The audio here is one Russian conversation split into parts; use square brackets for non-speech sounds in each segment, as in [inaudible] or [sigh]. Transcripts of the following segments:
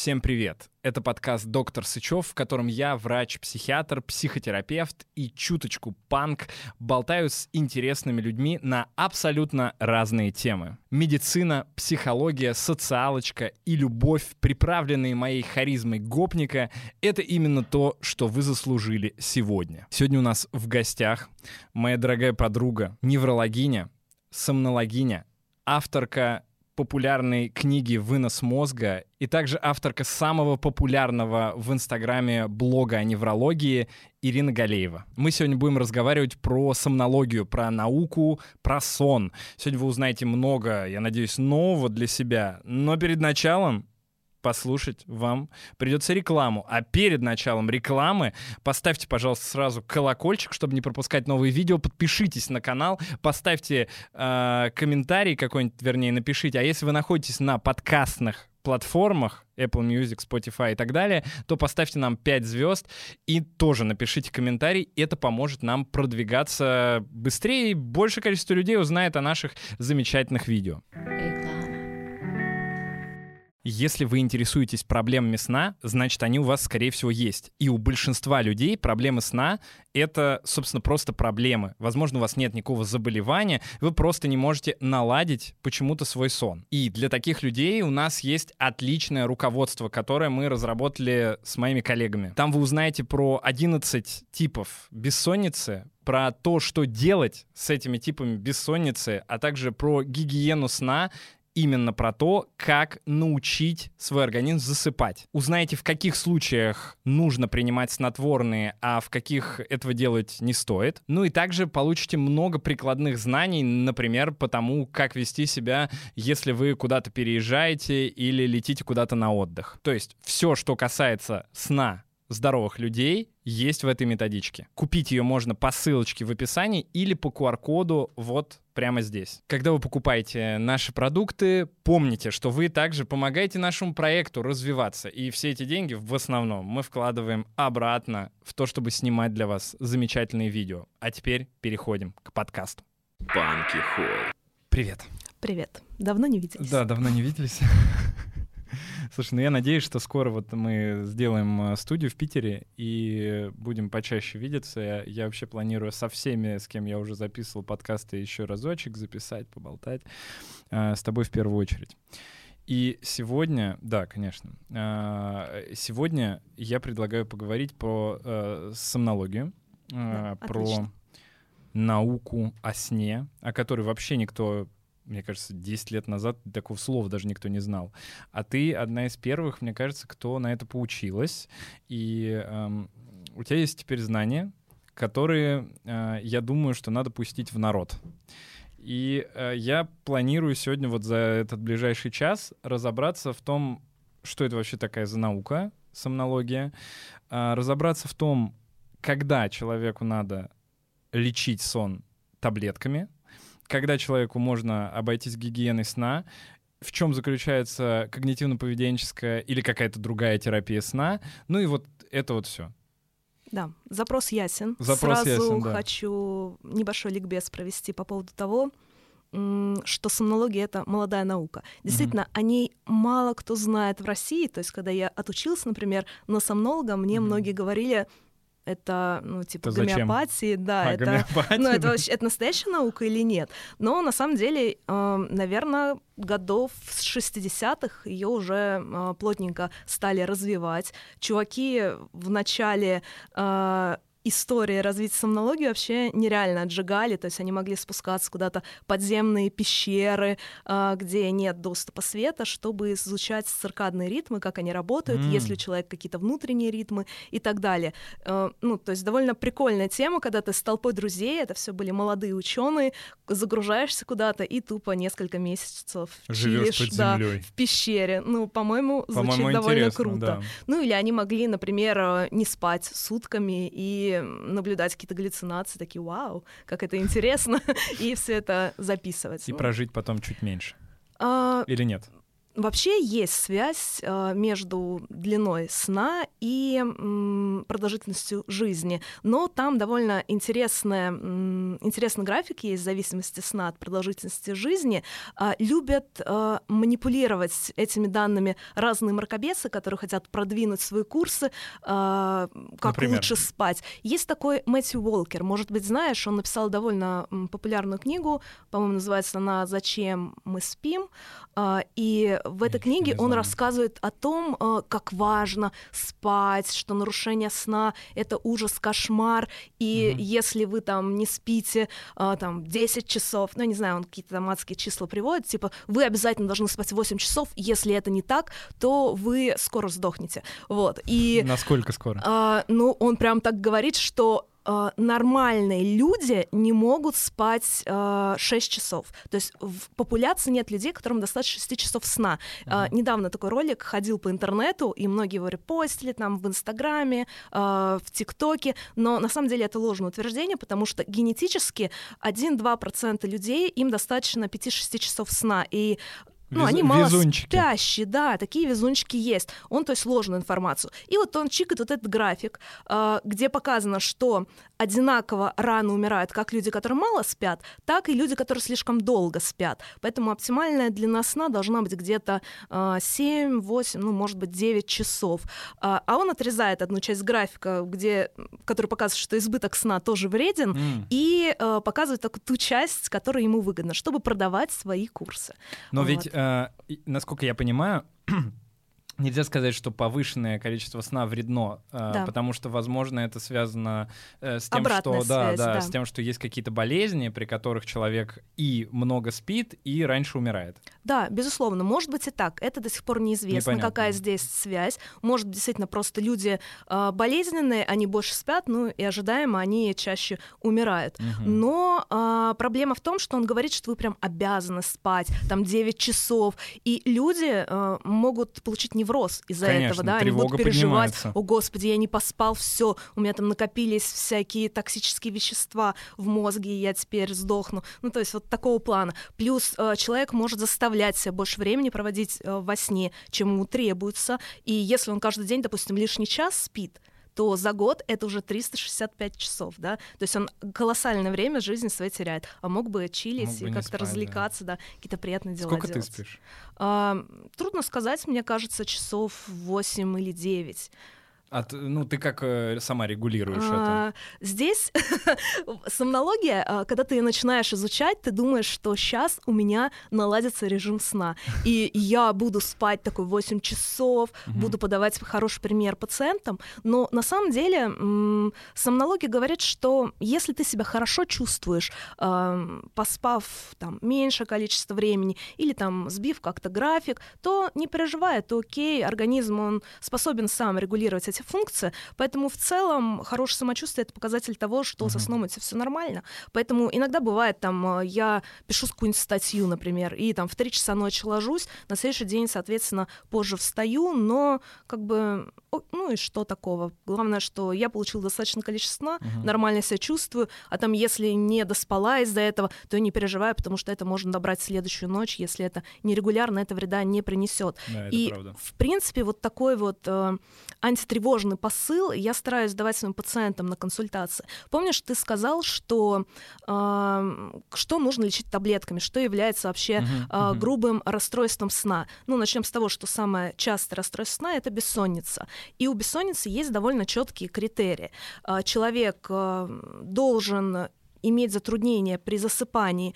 Всем привет! Это подкаст «Доктор Сычев», в котором я, врач-психиатр, психотерапевт и чуточку панк, болтаю с интересными людьми на абсолютно разные темы. Медицина, психология, социалочка и любовь, приправленные моей харизмой гопника — это именно то, что вы заслужили сегодня. Сегодня у нас в гостях моя дорогая подруга, неврологиня, сомнологиня, авторка популярной книги «Вынос мозга» и также авторка самого популярного в Инстаграме блога о неврологии Ирина Галеева. Мы сегодня будем разговаривать про сомнологию, про науку, про сон. Сегодня вы узнаете много, я надеюсь, нового для себя. Но перед началом послушать вам придется рекламу. А перед началом рекламы поставьте, пожалуйста, сразу колокольчик, чтобы не пропускать новые видео. Подпишитесь на канал, поставьте э, комментарий какой-нибудь, вернее, напишите. А если вы находитесь на подкастных платформах Apple Music, Spotify и так далее, то поставьте нам 5 звезд и тоже напишите комментарий. Это поможет нам продвигаться быстрее, и больше количество людей узнает о наших замечательных видео. Если вы интересуетесь проблемами сна, значит, они у вас, скорее всего, есть. И у большинства людей проблемы сна — это, собственно, просто проблемы. Возможно, у вас нет никакого заболевания, вы просто не можете наладить почему-то свой сон. И для таких людей у нас есть отличное руководство, которое мы разработали с моими коллегами. Там вы узнаете про 11 типов бессонницы, про то, что делать с этими типами бессонницы, а также про гигиену сна именно про то, как научить свой организм засыпать. Узнаете, в каких случаях нужно принимать снотворные, а в каких этого делать не стоит. Ну и также получите много прикладных знаний, например, по тому, как вести себя, если вы куда-то переезжаете или летите куда-то на отдых. То есть все, что касается сна, здоровых людей есть в этой методичке. Купить ее можно по ссылочке в описании или по QR-коду вот прямо здесь. Когда вы покупаете наши продукты, помните, что вы также помогаете нашему проекту развиваться. И все эти деньги в основном мы вкладываем обратно в то, чтобы снимать для вас замечательные видео. А теперь переходим к подкасту. Банки Холл. Привет. Привет. Давно не виделись. Да, давно не виделись. [laughs] Слушай, ну я надеюсь, что скоро вот мы сделаем э, студию в Питере и будем почаще видеться. Я, я вообще планирую со всеми, с кем я уже записывал подкасты, еще разочек записать, поболтать. Э, с тобой в первую очередь. И сегодня, да, конечно, э, сегодня я предлагаю поговорить про э, сомнологию, э, да, про отлично. науку о сне, о которой вообще никто мне кажется, 10 лет назад такого слова даже никто не знал. А ты одна из первых, мне кажется, кто на это поучилась. И эм, у тебя есть теперь знания, которые, э, я думаю, что надо пустить в народ. И э, я планирую сегодня вот за этот ближайший час разобраться в том, что это вообще такая за наука, сомнология, э, разобраться в том, когда человеку надо лечить сон таблетками — когда человеку можно обойтись гигиеной сна, в чем заключается когнитивно-поведенческая или какая-то другая терапия сна. Ну и вот это вот все. Да, запрос ясен. Запрос Сразу ясен, да. хочу небольшой ликбез провести по поводу того, что сомнология — это молодая наука. Действительно, mm-hmm. о ней мало кто знает в России. То есть, когда я отучился, например, на сомнолога, мне mm-hmm. многие говорили, это, ну, типа, это гомеопатии, да, а, это, ну, это, вообще, это настоящая наука или нет. Но на самом деле, э, наверное, годов с 60-х ее уже э, плотненько стали развивать. Чуваки в начале э, история развития сомнологии вообще нереально отжигали, то есть они могли спускаться куда-то подземные пещеры, а, где нет доступа света, чтобы изучать циркадные ритмы, как они работают, mm. если у человека какие-то внутренние ритмы и так далее. А, ну, то есть довольно прикольная тема, когда ты с толпой друзей, это все были молодые ученые, загружаешься куда-то и тупо несколько месяцев Живешь чилишь да, в пещере. Ну, по-моему, звучит по довольно круто. Да. Ну, или они могли, например, не спать сутками и наблюдать какие-то галлюцинации, такие, вау, как это интересно, [laughs] и все это записывать. И прожить потом чуть меньше. А... Или нет? Вообще есть связь э, между длиной сна и продолжительностью жизни, но там довольно интересная, интересный график есть в зависимости сна от продолжительности жизни. Э, любят э, манипулировать этими данными разные мракобесы, которые хотят продвинуть свои курсы, э, как Например? лучше спать. Есть такой Мэтью Уолкер, может быть, знаешь, он написал довольно популярную книгу, по-моему, называется она «Зачем мы спим?», э, и в этой книге он рассказывает о том, э, как важно спать, что нарушение сна — это ужас, кошмар, и Мгм. если вы там не спите э, там 10 часов, ну, я не знаю, он какие-то там адские числа приводит, типа, вы обязательно должны спать 8 часов, если это не так, то вы скоро сдохнете, вот, и... Насколько скоро? А, ну, он прям так говорит, что а, нормальные люди не могут спать а, 6 часов. То есть в популяции нет людей, которым достаточно 6 часов сна. А, недавно такой ролик ходил по интернету, и многие его репостили там в Инстаграме, а, в ТикТоке, но на самом деле это ложное утверждение, потому что генетически 1-2% людей, им достаточно 5-6 часов сна, и ну, Везу- они мало везунчики. спящие, да, такие везунчики есть. Он, то есть, ложную информацию. И вот он чикает вот этот график, э, где показано, что одинаково рано умирают как люди, которые мало спят, так и люди, которые слишком долго спят. Поэтому оптимальная длина сна должна быть где-то э, 7, 8, ну, может быть, 9 часов. А а он отрезает одну часть графика, где, который показывает, что избыток сна тоже вреден, М. и э, показывает только ту часть, которая ему выгодна, чтобы продавать свои курсы. Но Вот. ведь, э, насколько я понимаю, [clears throat] нельзя сказать, что повышенное количество сна вредно, э, Да. потому что, возможно, это связано э, с тем, Обратная что да, связь, да, да. с тем, что есть какие-то болезни, при которых человек и много спит, и раньше умирает. Да, безусловно, может быть и так. Это до сих пор неизвестно, Непонятно. какая здесь связь. Может, действительно, просто люди э, болезненные, они больше спят, ну и ожидаемо они чаще умирают. Мгм. Но а, проблема в том, что он говорит, что вы прям обязаны спать там 9 часов. И люди э, могут получить невроз из-за Конечно, этого, да, они будут переживать, поднимается. о господи, я не поспал, все, у меня там накопились всякие токсические вещества в мозге, и я теперь сдохну. Ну, то есть вот такого плана. Плюс э, человек может заставлять себя больше времени проводить э, во сне, чем ему требуется. И если он каждый день, допустим, лишний час спит, то за год это уже 365 часов, да, то есть он колоссальное время жизни своей теряет, а мог бы чилить Мог бы и как-то да. развлекаться, да, какие-то приятные дела Сколько делать. ты спишь? А, трудно сказать, мне кажется, часов 8 или 9. А ты- ну, ты как э, сама регулируешь это? А, Здесь [laughs] сомнология, а, когда ты начинаешь изучать, ты думаешь, что сейчас у меня наладится режим сна, и я буду спать такой 8 часов, буду подавать хороший пример пациентам, но на самом деле сомнология говорит, что если ты себя хорошо чувствуешь, ам, поспав там меньше количество времени или там сбив как-то график, то не переживай, это окей, организм он способен сам регулировать эти функции, поэтому в целом хорошее самочувствие это показатель того, что со Мгм. сном тебя все нормально. Поэтому иногда бывает там э, я пишу какую-нибудь статью, например, и там в 3 часа ночи ложусь, на следующий день, соответственно, позже встаю, но как бы ну и что такого? Главное, что я получила достаточное количество сна, Мгм. нормально себя чувствую, а там если не доспала из-за этого, то не переживаю, потому что это можно добрать в следующую ночь, если это нерегулярно, это вреда не принесет. Да, это И, правда. в принципе, вот такой вот э, антитревожный посыл я стараюсь давать своим пациентам на консультации. Помнишь, ты сказал, что э, что нужно лечить таблетками, что является вообще Мгм, а, мгм. грубым расстройством сна. Ну, начнем с того, что самое частое расстройство сна это бессонница. И у бессонницы есть довольно четкие критерии. А, Человек а, должен иметь затруднения при засыпании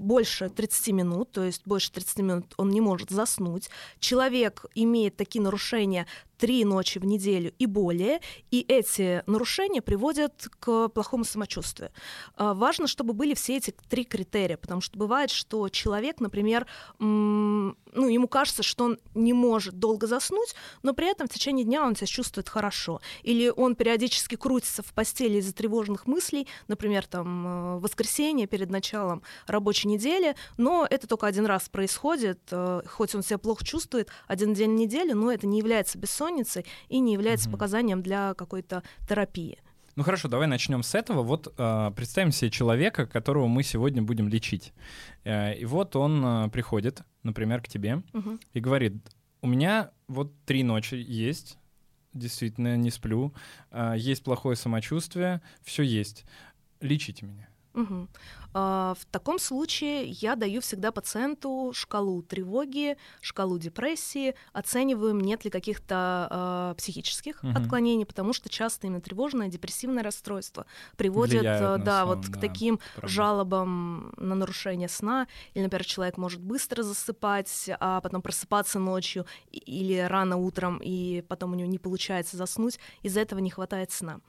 больше 30 минут, то есть больше 30 минут он не может заснуть. Человек имеет такие нарушения три ночи в неделю и более, и эти нарушения приводят к плохому самочувствию. А, Важно, чтобы были все эти три критерия, потому что бывает, что человек, например, ну, ему кажется, что он не может долго заснуть, но при этом в течение дня он себя чувствует хорошо. Или он периодически крутится в постели из-за тревожных мыслей, например, там, э, воскресенье перед началом рабочей недели, но это только один раз происходит, э, хоть он себя плохо чувствует, один день в неделю, но это не является бессонницей и не является Мгм. показанием для какой-то терапии. Ну хорошо, давай начнем с этого. Вот э, представим себе человека, которого мы сегодня будем лечить. Э, и вот он э, приходит, например, к тебе Мгм. и говорит, у меня вот три ночи есть, действительно не сплю, э, есть плохое самочувствие, все есть. Лечите меня. Мгм. А, В таком случае я даю всегда пациенту шкалу тревоги, шкалу депрессии, оцениваем, нет ли каких-то а, психических Мгм. отклонений, потому что часто именно тревожное, депрессивное расстройство приводит на да, сон, вот к да, таким правда. жалобам на нарушение сна, или, например, человек может быстро засыпать, а потом просыпаться ночью или рано утром, и потом у него не получается заснуть, из-за этого не хватает сна.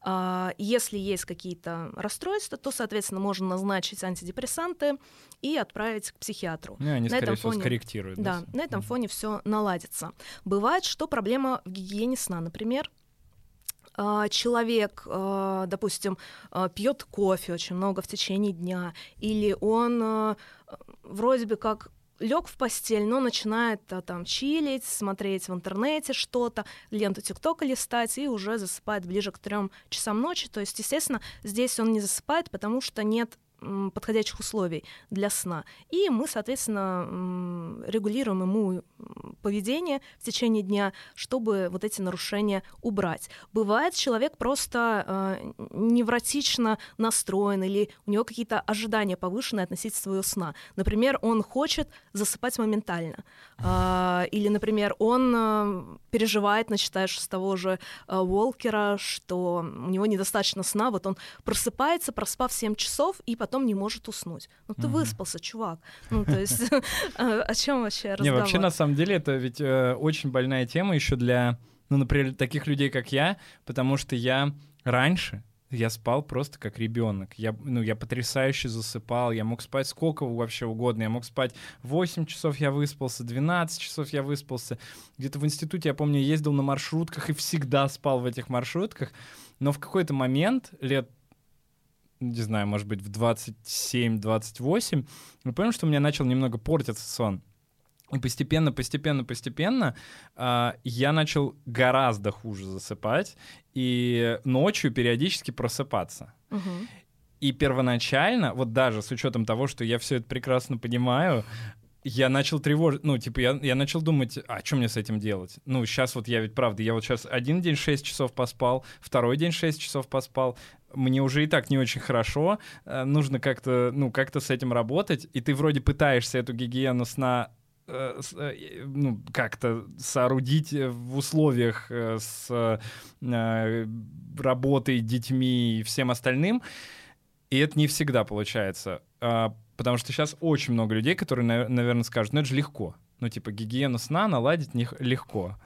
А, Если есть какие-то расстройства, то, соответственно, можно назначить антидепрессанты и отправить к психиатру. Ну, они, На скорее этом всего, фоне- скорректируют. Да, на этом фоне все наладится. Бывает, что проблема в гигиене сна, например, а, человек, а, допустим, пьет кофе очень много в течение дня, или он а, вроде бы как лег в постель, но начинает а, там чилить, смотреть в интернете что-то, ленту ТикТока листать и уже засыпает ближе к трем часам ночи. То есть, естественно, здесь он не засыпает, потому что нет подходящих условий для сна. И мы, соответственно, регулируем ему поведение в течение дня, чтобы вот эти нарушения убрать. Бывает, человек просто э, невротично настроен или у него какие-то ожидания повышенные относительно своего сна. Например, он хочет засыпать моментально. А, или, например, он э, переживает, начитаешь с того же э, Уолкера, что у него недостаточно сна, вот он просыпается, проспав 7 часов, и потом не может уснуть. Ну ты Мгм. выспался, чувак. Ну то есть э, [laughs] [laughs] о чем вообще Не, разговор? вообще, на самом деле, это ведь э, очень больная тема еще для, ну, например, таких людей, как я, потому что я раньше я спал просто как ребенок. Я, ну, я потрясающе засыпал, я мог спать сколько вообще угодно. Я мог спать 8 часов я выспался, 12 часов я выспался. Где-то в институте, я помню, ездил на маршрутках и всегда спал в этих маршрутках. Но в какой-то момент, лет не знаю, может быть, в 27-28, я понял, что у меня начал немного портиться сон. И постепенно, постепенно, постепенно а, я начал гораздо хуже засыпать и ночью периодически просыпаться. Мгм. И первоначально, вот даже с учетом того, что я все это прекрасно понимаю, я начал тревожить, ну, типа, я, я начал думать, а что мне с этим делать? Ну, сейчас вот я ведь, правда, я вот сейчас один день 6 часов поспал, второй день 6 часов поспал, мне уже и так не очень хорошо, э, нужно как-то, ну, как-то с этим работать, и ты вроде пытаешься эту гигиену сна э, э, ну, как-то соорудить в условиях с работой, детьми и всем остальным, и это не всегда получается. А, Потому что сейчас очень много людей, которые, наверное, скажут, ну это же легко. Ну, типа, гигиену сна наладить не- легко.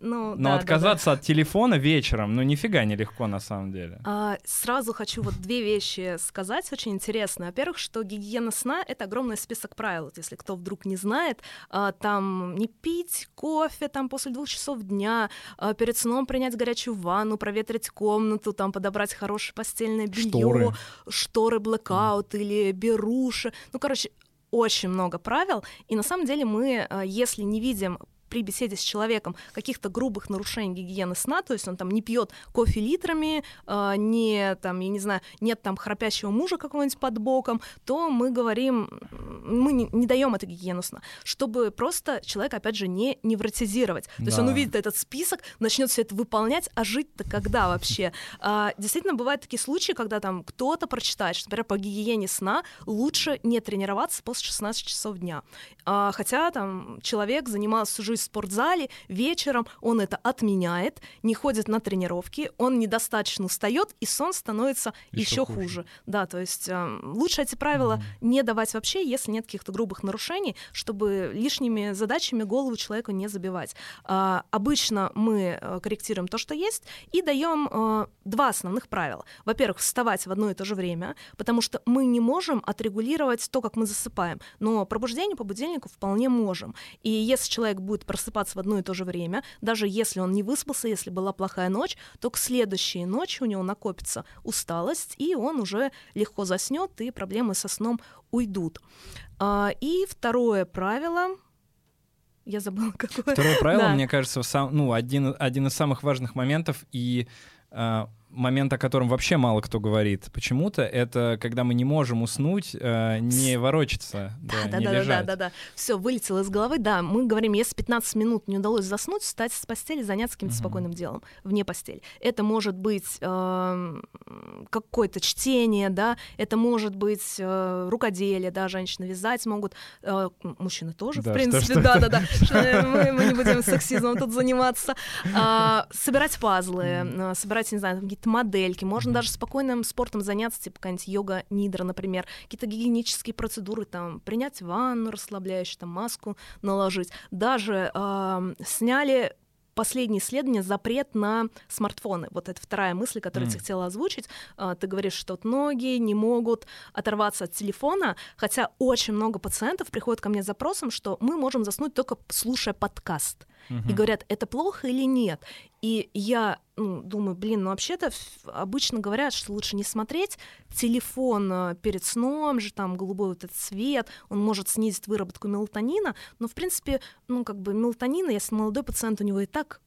Ну, Но да, да, да. отказаться от телефона вечером, ну, нифига не легко на самом деле. А, Сразу хочу вот две вещи сказать, очень интересно. Во-первых, что гигиена сна — это огромный список правил. Вот если кто вдруг не знает, а, там не пить кофе там после двух часов дня, а, перед сном принять горячую ванну, проветрить комнату, там подобрать хорошее постельное белье, Шторы. шторы блэкаут или беруши. Ну, короче, очень много правил. И на самом деле мы, а, если не видим при беседе с человеком каких-то грубых нарушений гигиены сна, то есть он там не пьет кофе литрами, а, не там, я не знаю, нет там храпящего мужа какого-нибудь под боком, то мы говорим, мы не, не даем эту гигиену сна, чтобы просто человека, опять же, не невротизировать. То есть он Да. увидит этот список, начнет все это выполнять, а жить-то когда вообще? А, действительно, бывают такие случаи, когда там кто-то прочитает, что, например, по гигиене сна лучше не тренироваться после 16 часов дня. А, хотя там человек занимался всю жизнь в спортзале, вечером он это отменяет, не ходит на тренировки, он недостаточно устает, и сон становится еще хуже. хуже. Да, то есть э, лучше эти правила не давать вообще, если нет каких-то грубых нарушений, чтобы лишними задачами голову человеку не забивать. А, обычно мы э, корректируем то, что есть, и даем э, два основных правила. Во-первых, вставать в одно и то же время, потому что мы не можем отрегулировать то, как мы засыпаем, но пробуждение по будильнику вполне можем. И если человек будет просыпаться в одно и то же время, даже если он не выспался, если была плохая ночь, то к следующей ночи у него накопится усталость, и он уже легко заснет, и проблемы со сном уйдут. А, и второе правило. Я забыла, [laughs] какое. Второе правило, Да. мне кажется, сам, ну, один, один из самых важных моментов, и, а, момент, о котором вообще мало кто говорит почему-то, это когда мы не можем уснуть, э, не ворочаться, да, [laughs] да, не да, да, лежать. да, да, да. Все вылетело из головы. Да, мы говорим, если 15 минут не удалось заснуть, встать с постели, заняться каким-то Мгм. спокойным делом вне постели. Это может быть эм, какое-то чтение, да, это может быть э, рукоделие, да, женщины вязать могут, э, мужчины тоже, Да, в принципе, да, да, да. Э, Мы, мы не будем сексизмом тут заниматься. А, собирать пазлы, э, собирать, не знаю, там какие-то модельки. Можно Мгм. даже спокойным спортом заняться, типа какая-нибудь йога нидра, например, какие-то гигиенические процедуры, там, принять ванну расслабляющую, там, маску наложить. Даже ам, сняли последнее исследование запрет на смартфоны. Вот это вторая мысль, которую я М. хотела озвучить. А, Ты говоришь, что многие не могут оторваться от телефона, хотя очень много пациентов приходят ко мне с запросом, что мы можем заснуть только слушая подкаст и Мгм. говорят, это плохо или нет. И я ну, думаю, блин, ну вообще-то обычно говорят, что лучше не смотреть телефон э, перед сном, же там голубой вот этот свет, он может снизить выработку мелатонина, но в принципе, ну как бы мелатонина, если молодой пациент, у него и так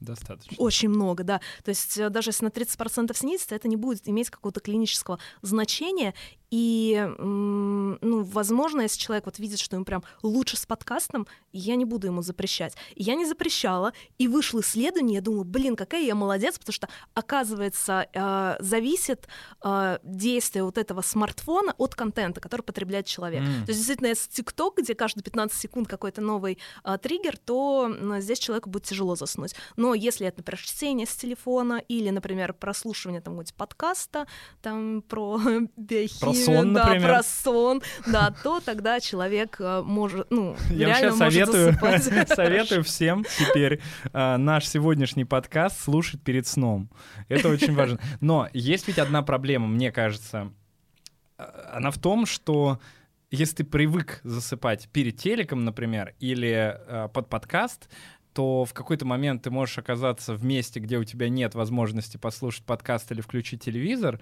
Достаточно. очень много, да. То есть э, даже если на 30% снизится, это не будет иметь какого-то клинического значения. И, ну, возможно, если человек вот видит, что ему прям лучше с подкастом, я не буду ему запрещать. И я не запрещала, и вышло исследование, я думаю, блин, какая я молодец, потому что, оказывается, э, зависит э, действие вот этого смартфона от контента, который потребляет человек. М. То есть, действительно, если ТикТок, где каждые 15 секунд какой-то новый а, триггер, то здесь человеку будет тяжело заснуть. Но если это, например, чтение с телефона или, например, прослушивание там какого-нибудь подкаста там про [laughs] биохимию, сон, да, например. про сон, да, то тогда человек а, может, ну, Я реально вообще может советую, засыпать. [laughs] советую всем теперь а, наш сегодняшний подкаст слушать перед сном. Это очень важно. Но есть ведь одна проблема, мне кажется. А, Она в том, что если ты привык засыпать перед телеком, например, или а, под подкаст, то в какой-то момент ты можешь оказаться в месте, где у тебя нет возможности послушать подкаст или включить телевизор,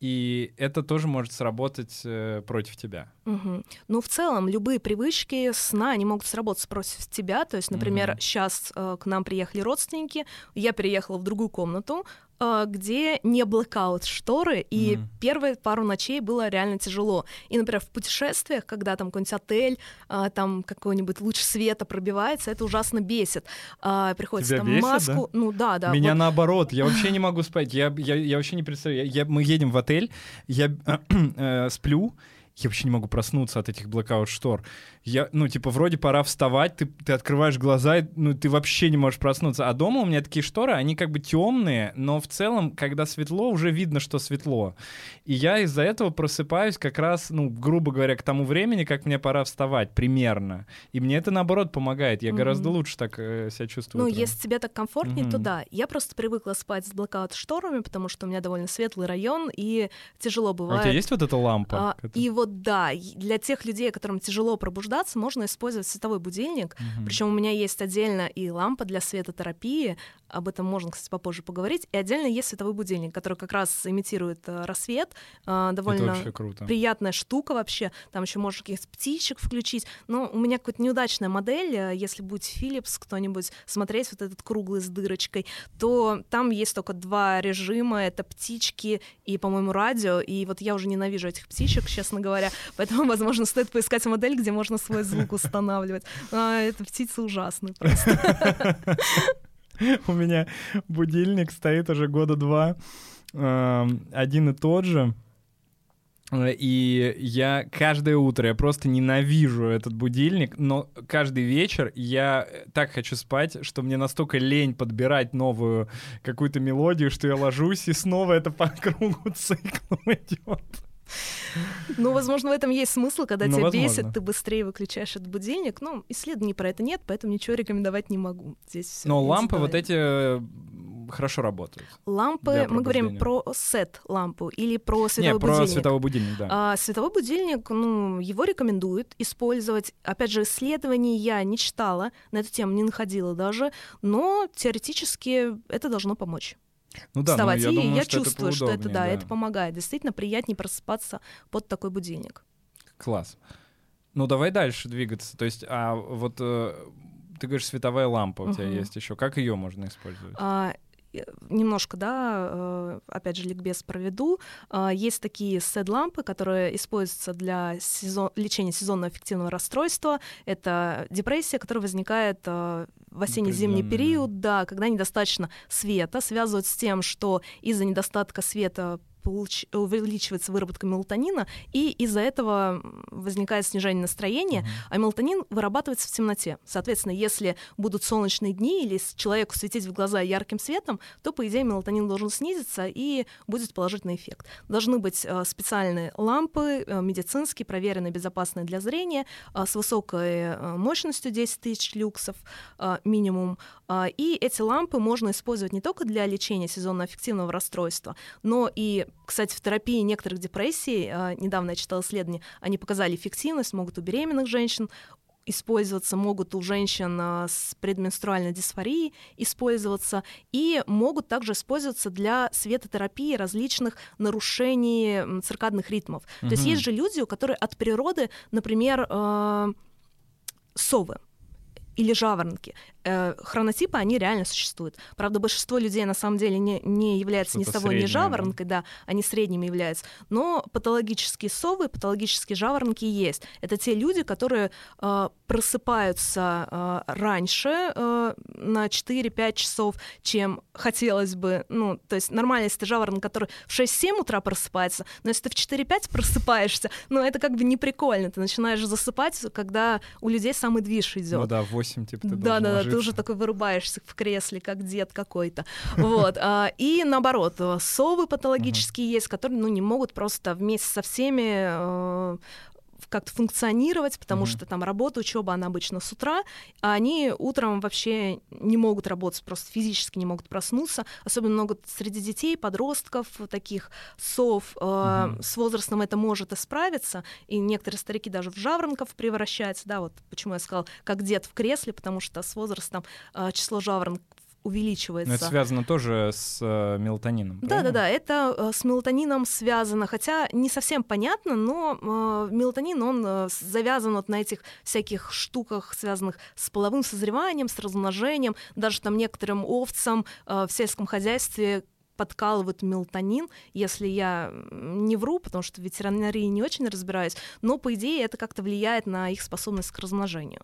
и это тоже может сработать э, против тебя. Мгм. Ну, в целом, любые привычки сна, они могут сработать против тебя. То есть, например, Мгм. сейчас к нам приехали родственники, я переехала в другую комнату, э, где не блокаут шторы, и Мгм. первые пару ночей было реально тяжело. И, например, в путешествиях, когда там какой-нибудь отель, а, там какой-нибудь луч света пробивается, это ужасно бесит. А, Приходится Тебя там бесит, маску... Ну да, да. Меня вот- наоборот, я вообще [laughs] не могу спать. Я, я, я вообще не представляю. Я, я- мы едем в отель, я [clears throat] э, сплю, я вообще не могу проснуться от этих блокаут-штор. Я, ну, типа, вроде пора вставать, ты, ты открываешь глаза, и, ну, ты вообще не можешь проснуться. А дома у меня такие шторы, они как бы темные, но в целом, когда светло, уже видно, что светло. И я из-за этого просыпаюсь как раз, ну, грубо говоря, к тому времени, как мне пора вставать, примерно. И мне это, наоборот, помогает. Я Мгм. гораздо лучше так э, себя чувствую. Ну, утром. если тебе так комфортнее, то Мгм. да. Я просто привыкла спать с блокаут-шторами, потому что у меня довольно светлый район, и тяжело А бывает. у тебя есть вот эта лампа? А, которая- и вот да, для тех людей, которым тяжело пробуждаться, можно использовать световой будильник. Мгм. Причем у меня есть отдельно и лампа для светотерапии, об этом можно, кстати, попозже поговорить. И отдельно есть световой будильник, который как раз имитирует э, рассвет. Это довольно приятная штука вообще. Там еще можно каких-то птичек включить. Но у меня какая-то неудачная модель. э, Если будет Philips кто-нибудь смотреть вот этот круглый с дырочкой, то там есть только два режима. Это птички и, по-моему, радио. И вот я уже ненавижу этих птичек, честно говоря. Поэтому, [laughs] возможно, стоит поискать модель, где можно свой звук устанавливать. А, это птицы ужасные просто. У меня будильник стоит уже года два, эм, один и тот же. И я каждое утро, я просто ненавижу этот будильник, но каждый вечер я так хочу спать, что мне настолько лень подбирать новую какую-то мелодию, что я ложусь, и снова это по кругу [laughs] циклом идет. Ну, возможно, в этом есть смысл, когда Ну, тебя возможно. бесит, ты быстрее выключаешь этот будильник. Ну, исследований про это нет, поэтому ничего рекомендовать не могу. Здесь всё Но лампы вот эти хорошо работают. Лампы, мы говорим про сет-лампу или про световой про будильник. световой будильник, да. А, световой будильник, ну, его рекомендуют использовать. Опять же, исследований я не читала, на эту тему не находила даже, но теоретически это должно помочь. Ну да, ну, вставать. я и думаю, я что это чувствую, что это поудобнее, да, это помогает. Действительно приятнее просыпаться под такой будильник. Класс. Ну, давай дальше двигаться. То есть, а вот э, ты говоришь, световая лампа у тебя Мгм. есть еще. Как ее можно использовать? А, немножко, да, опять же, ликбез проведу. Есть такие SED-лампы, которые используются для сезон... лечения сезонного эффективного расстройства. Это депрессия, которая возникает в осенне-зимний период, да, когда недостаточно света, связывают с тем, что из-за недостатка света получ... увеличивается выработка мелатонина, и из-за этого возникает снижение настроения, mm-hmm. а мелатонин вырабатывается в темноте. Соответственно, если будут солнечные дни или человеку светить в глаза ярким светом, то, по идее, мелатонин должен снизиться и будет положительный эффект. Должны быть э, специальные лампы, э, медицинские, проверенные, безопасные для зрения, э, с высокой э, мощностью 10 тысяч люксов э, минимум. Э, и эти лампы можно использовать не только для лечения сезонно-аффективного расстройства, но и кстати, в терапии некоторых депрессий, а, недавно я читала исследования, они показали эффективность, могут у беременных женщин использоваться, могут у женщин а, с предменструальной дисфорией использоваться, и могут также использоваться для светотерапии различных нарушений циркадных ритмов. Угу. То есть есть же люди, у которых от природы, например, э, совы или жаворонки. Э, хронотипы, они реально существуют. Правда, большинство людей на самом деле не, не являются ни совой, ни жаворонкой, да, они средними являются. Но патологические совы, патологические жаворонки есть. Это те люди, которые э, просыпаются э, раньше э, на 4-5 часов, чем хотелось бы. Ну, то есть нормально, если ты жаворонок, который в 6-7 утра просыпается, но если ты в 4-5 просыпаешься, ну, это как бы не прикольно. Ты начинаешь засыпать, когда у людей самый движ идет. Ну да, 8 типа ты Да, да, да, ты уже такой вырубаешься в кресле, как дед какой-то. Вот. А, и наоборот, совы патологические есть, которые ну, не могут просто вместе со всеми э, как-то функционировать, потому mm-hmm. что там работа, учеба, она обычно с утра, а они утром вообще не могут работать, просто физически не могут проснуться. Особенно много среди детей, подростков, таких сов. Mm-hmm. с возрастом это может исправиться, и некоторые старики даже в жаворонков превращаются, да, вот почему я сказала, как дед в кресле, потому что с возрастом э, число жаворонков увеличивается. Но это связано тоже с э, мелатонином. Да, да, да, это э, с мелатонином связано, хотя не совсем понятно, но э, мелатонин он э, завязан вот на этих всяких штуках, связанных с половым созреванием, с размножением, даже там некоторым овцам э, в сельском хозяйстве подкалывают мелатонин, если я не вру, потому что в ветеринарии не очень разбираюсь, но по идее это как-то влияет на их способность к размножению.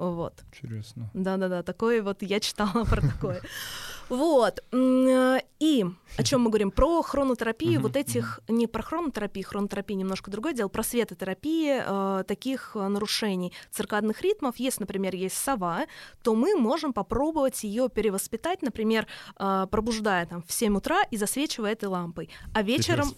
Вот. Интересно. Да-да-да, такое вот я читала про такое. [laughs] Вот. Э, и о чем мы говорим? Про хронотерапию. Вот этих, не про хронотерапию, хронотерапия немножко другое дело, про светотерапии э, таких э, нарушений циркадных ритмов. Если, например, есть сова, то мы можем попробовать ее перевоспитать, например, пробуждая там в 7 утра и засвечивая этой лампой. А вечером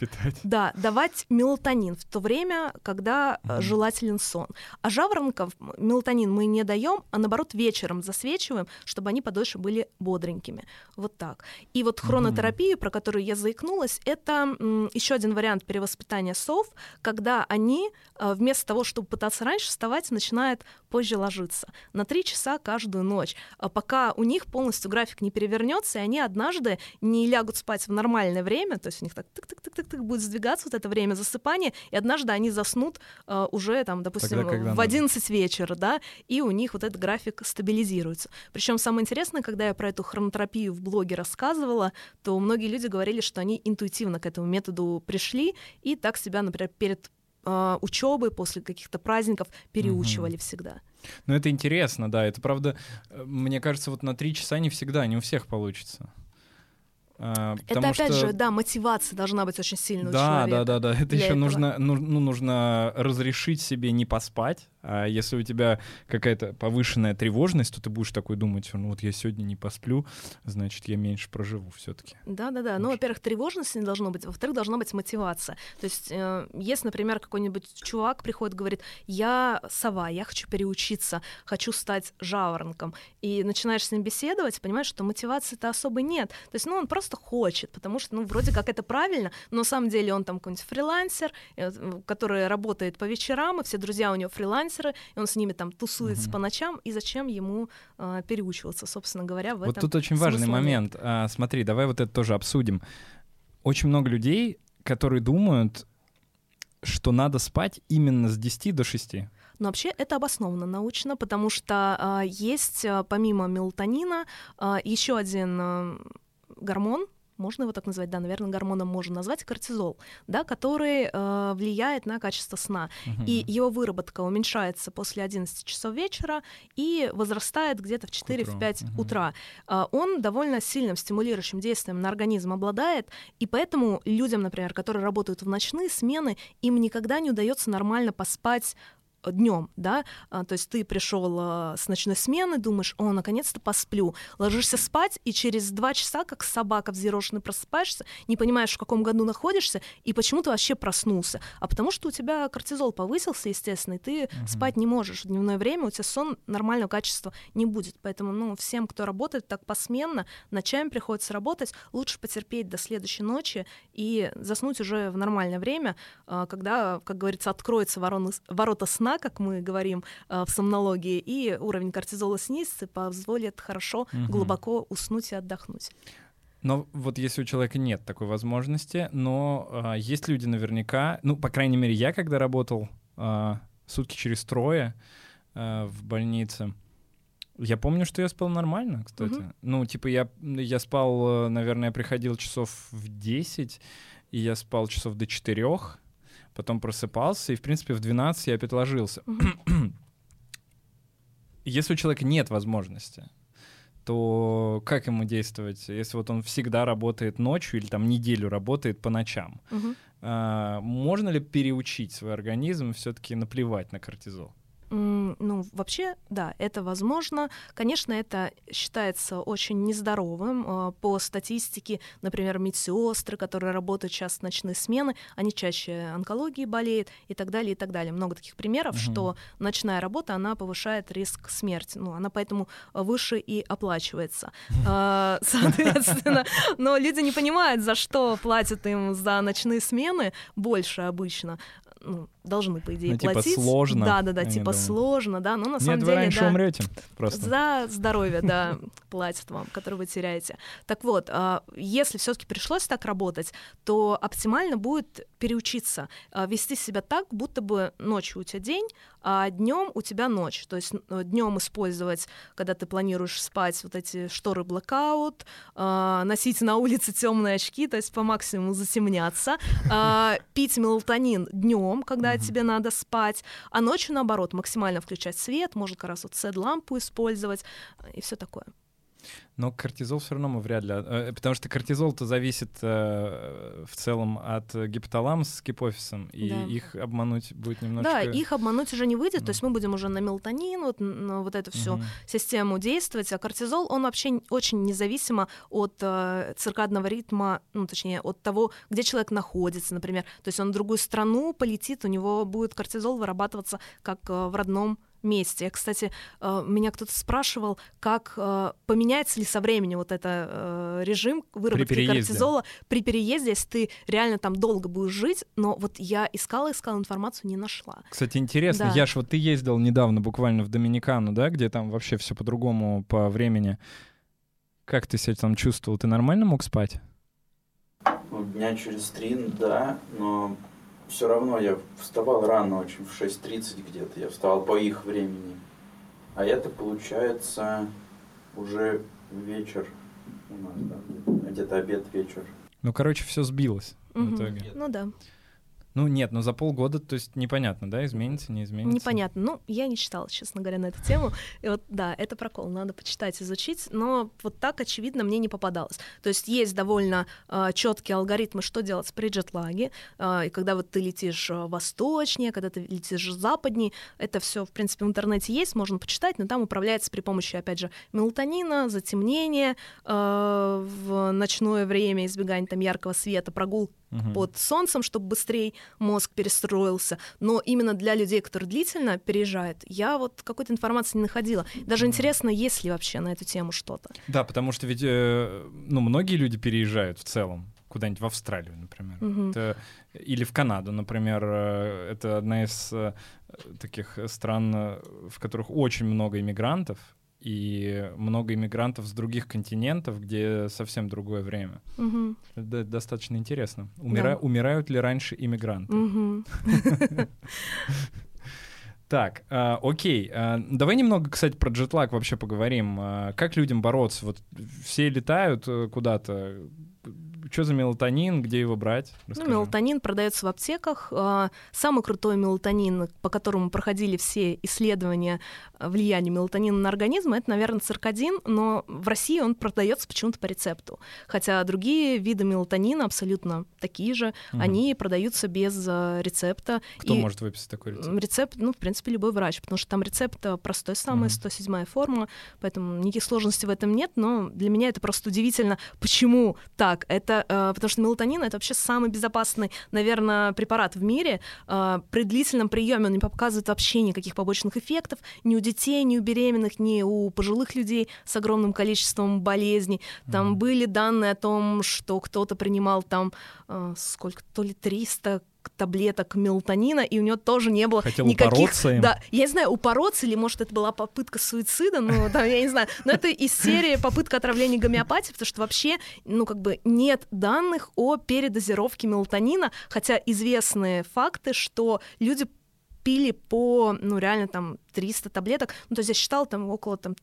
да, давать мелатонин в то время, когда желателен сон. А жаворонков мелатонин мы не даем, а наоборот вечером засвечиваем, чтобы они подольше были бодренькими. Вот так. И вот хронотерапия, mm-hmm. про которую я заикнулась, это еще один вариант перевоспитания сов, когда они э, вместо того, чтобы пытаться раньше вставать, начинают позже ложиться. На три часа каждую ночь. А пока у них полностью график не перевернется, и они однажды не лягут спать в нормальное время, то есть у них так тык-тык-тык-тык будет сдвигаться вот это время засыпания, и однажды они заснут uh, уже там, допустим, Тогда, в 11 надо. вечера, да, и у них вот этот график стабилизируется. Причем самое интересное, когда я про эту хронотерапию в блоге рассказывала, то многие люди говорили, что они интуитивно к этому методу пришли и так себя, например, перед э, учебой после каких-то праздников переучивали угу. всегда. Ну, это интересно, да. Это правда, э, мне кажется, вот на три часа не всегда, не у всех получится. А, это опять что... же, да, мотивация должна быть очень сильная да, у человека. Да, да, да. Это еще нужно, ну, ну, нужно разрешить себе не поспать. А если у тебя какая-то повышенная тревожность, то ты будешь такой думать, ну вот я сегодня не посплю, значит, я меньше проживу все-таки. Да, да, да. Ну, во-первых, тревожности не должно быть, во-вторых, должна быть мотивация. То есть, э, если, например, какой-нибудь чувак приходит, говорит, я сова, я хочу переучиться, хочу стать жаворонком, и начинаешь с ним беседовать, понимаешь, что мотивации-то особо нет. То есть, ну, он просто хочет, потому что, ну, вроде как это правильно, но на самом деле он там какой-нибудь фрилансер, э, который работает по вечерам, и все друзья у него фрилансеры, и он с ними там тусуется угу. по ночам, и зачем ему э, переучиваться, собственно говоря, в вот этом тут очень важный момент. А, смотри, давай вот это тоже обсудим. Очень много людей, которые думают, что надо спать именно с 10 до 6. Но вообще это обосновано научно, потому что э, есть, э, помимо мелатонина, э, еще один э, гормон, можно его так назвать, да, наверное, гормоном можно назвать кортизол, да, который э, влияет на качество сна. Uh-huh. И его выработка уменьшается после 11 часов вечера и возрастает где-то в 4-5 uh-huh. утра. Э, он довольно сильным стимулирующим действием на организм обладает, и поэтому людям, например, которые работают в ночные смены, им никогда не удается нормально поспать днем, да, а, то есть ты пришел а, с ночной смены, думаешь, о, наконец-то посплю, ложишься спать, и через два часа, как собака взъерошенный, просыпаешься, не понимаешь, в каком году находишься, и почему ты вообще проснулся, а потому что у тебя кортизол повысился, естественно, и ты угу. спать не можешь в дневное время, у тебя сон нормального качества не будет, поэтому, ну, всем, кто работает так посменно, ночами приходится работать, лучше потерпеть до следующей ночи и заснуть уже в нормальное время, а, когда, как говорится, откроется ворота сна, сна, как мы говорим э, в сомнологии, и уровень кортизола снизится, позволит хорошо, угу. глубоко уснуть и отдохнуть. Но вот если у человека нет такой возможности, но э, есть люди наверняка, ну, по крайней мере, я когда работал э, сутки через трое э, в больнице, я помню, что я спал нормально, кстати. Угу. Ну, типа, я, я спал, э, наверное, я приходил часов в 10, и я спал часов до 4, потом просыпался, и, в принципе, в 12 я опять ложился. [clears throat] Если у человека нет возможности, то как ему действовать, если вот он всегда работает ночью или там неделю работает по ночам? Угу. А, можно ли переучить свой организм все-таки наплевать на кортизол? Ну, вообще, да, это возможно. Конечно, это считается очень нездоровым. А, по статистике, например, медсестры, которые работают сейчас в ночные смены, они чаще онкологией болеют и так далее, и так далее. Много таких примеров, угу. что ночная работа, она повышает риск смерти. Ну, она поэтому выше и оплачивается. А, [laughs] соответственно, но люди не понимают, за что платят им за ночные смены больше обычно ну, должны, по идее, ну, типа платить. сложно. Да, да, да, типа думаю. сложно, да, но на самом Нет, деле... вы раньше да, умрете просто. За здоровье, да, [laughs] платят вам, которое вы теряете. Так вот, а, если все-таки пришлось так работать, то оптимально будет переучиться, а, вести себя так, будто бы ночью у тебя день, а днем у тебя ночь. То есть днем использовать, когда ты планируешь спать, вот эти шторы blackout, носить на улице темные очки, то есть по максимуму затемняться, пить мелатонин днем, когда mm-hmm. тебе надо спать, а ночью, наоборот, максимально включать свет, может как раз вот сед-лампу использовать и все такое. Но кортизол все равно мы вряд ли... Э, потому что кортизол-то зависит э, в целом от гипоталамуса с гипофизом, и да. их обмануть будет немножко... Да, их обмануть уже не выйдет, mm. то есть мы будем уже на мелатонин, вот, на вот эту всю mm-hmm. систему действовать, а кортизол, он вообще очень независимо от э, циркадного ритма, ну, точнее, от того, где человек находится, например. То есть он в другую страну полетит, у него будет кортизол вырабатываться как э, в родном месте. Я, кстати, э, меня кто-то спрашивал, как э, поменяется ли со временем вот это э, режим выработки при кортизола при переезде, если ты реально там долго будешь жить, но вот я искала, искала информацию, не нашла. Кстати, интересно, да. Яш, вот ты ездил недавно буквально в Доминикану, да, где там вообще все по-другому по времени. Как ты себя там чувствовал? Ты нормально мог спать? Ну, дня через три, да, но все равно я вставал рано очень, в 6.30 где-то, я вставал по их времени. А это получается уже вечер у нас, да, где-то обед вечер. Ну, короче, все сбилось угу. в итоге. Ну да. Ну нет, но за полгода, то есть непонятно, да, изменится, не изменится? Непонятно. Ну, я не читала, честно говоря, на эту тему. И вот, да, это прокол, надо почитать, изучить, но вот так, очевидно, мне не попадалось. То есть есть довольно э, четкие алгоритмы, что делать при джетлаге, э, и когда вот ты летишь э, восточнее, когда ты летишь западнее, это все, в принципе, в интернете есть, можно почитать, но там управляется при помощи, опять же, мелатонина, затемнения э, в ночное время, избегание там яркого света, прогул угу. под солнцем, чтобы быстрее мозг перестроился. Но именно для людей, которые длительно переезжают, я вот какой-то информации не находила. Даже интересно, есть ли вообще на эту тему что-то. Да, потому что ведь э, ну, многие люди переезжают в целом куда-нибудь в Австралию, например, угу. это, или в Канаду, например, э, это одна из э, таких стран, в которых очень много иммигрантов, и много иммигрантов с других континентов, где совсем другое время. Угу. Это достаточно интересно. Умира... Да. Умирают ли раньше иммигранты? Угу. [laughs] Так, э, окей. Э, давай немного, кстати, про джетлаг вообще поговорим. Э, как людям бороться? Вот все летают э, куда-то. Что за мелатонин, где его брать? Ну, мелатонин продается в аптеках. А, самый крутой мелатонин, по которому проходили все исследования а, влияния мелатонина на организм, это, наверное, циркадин, но в России он продается почему-то по рецепту. Хотя другие виды мелатонина абсолютно такие же, угу. они продаются без а, рецепта. Кто И может выписать такой рецепт? Рецепт, ну, в принципе, любой врач, потому что там рецепт простой самый, угу. 107 форма, поэтому никаких сложностей в этом нет, но для меня это просто удивительно, почему так. Это э, потому что мелатонин это вообще самый безопасный, наверное, препарат в мире. Э, при длительном приеме он не показывает вообще никаких побочных эффектов ни у детей, ни у беременных, ни у пожилых людей с огромным количеством болезней. Там mm-hmm. были данные о том, что кто-то принимал там э, сколько то ли 300 таблеток мелатонина, и у него тоже не было Хотел никаких... Да, я не знаю, упороться, или, может, это была попытка суицида, ну, [laughs] там, я не знаю, но это из серии попытка отравления гомеопатии, потому что вообще, ну, как бы нет данных о передозировке мелатонина, хотя известны факты, что люди пили по, ну, реально там 300 таблеток, ну, то есть я считала там около там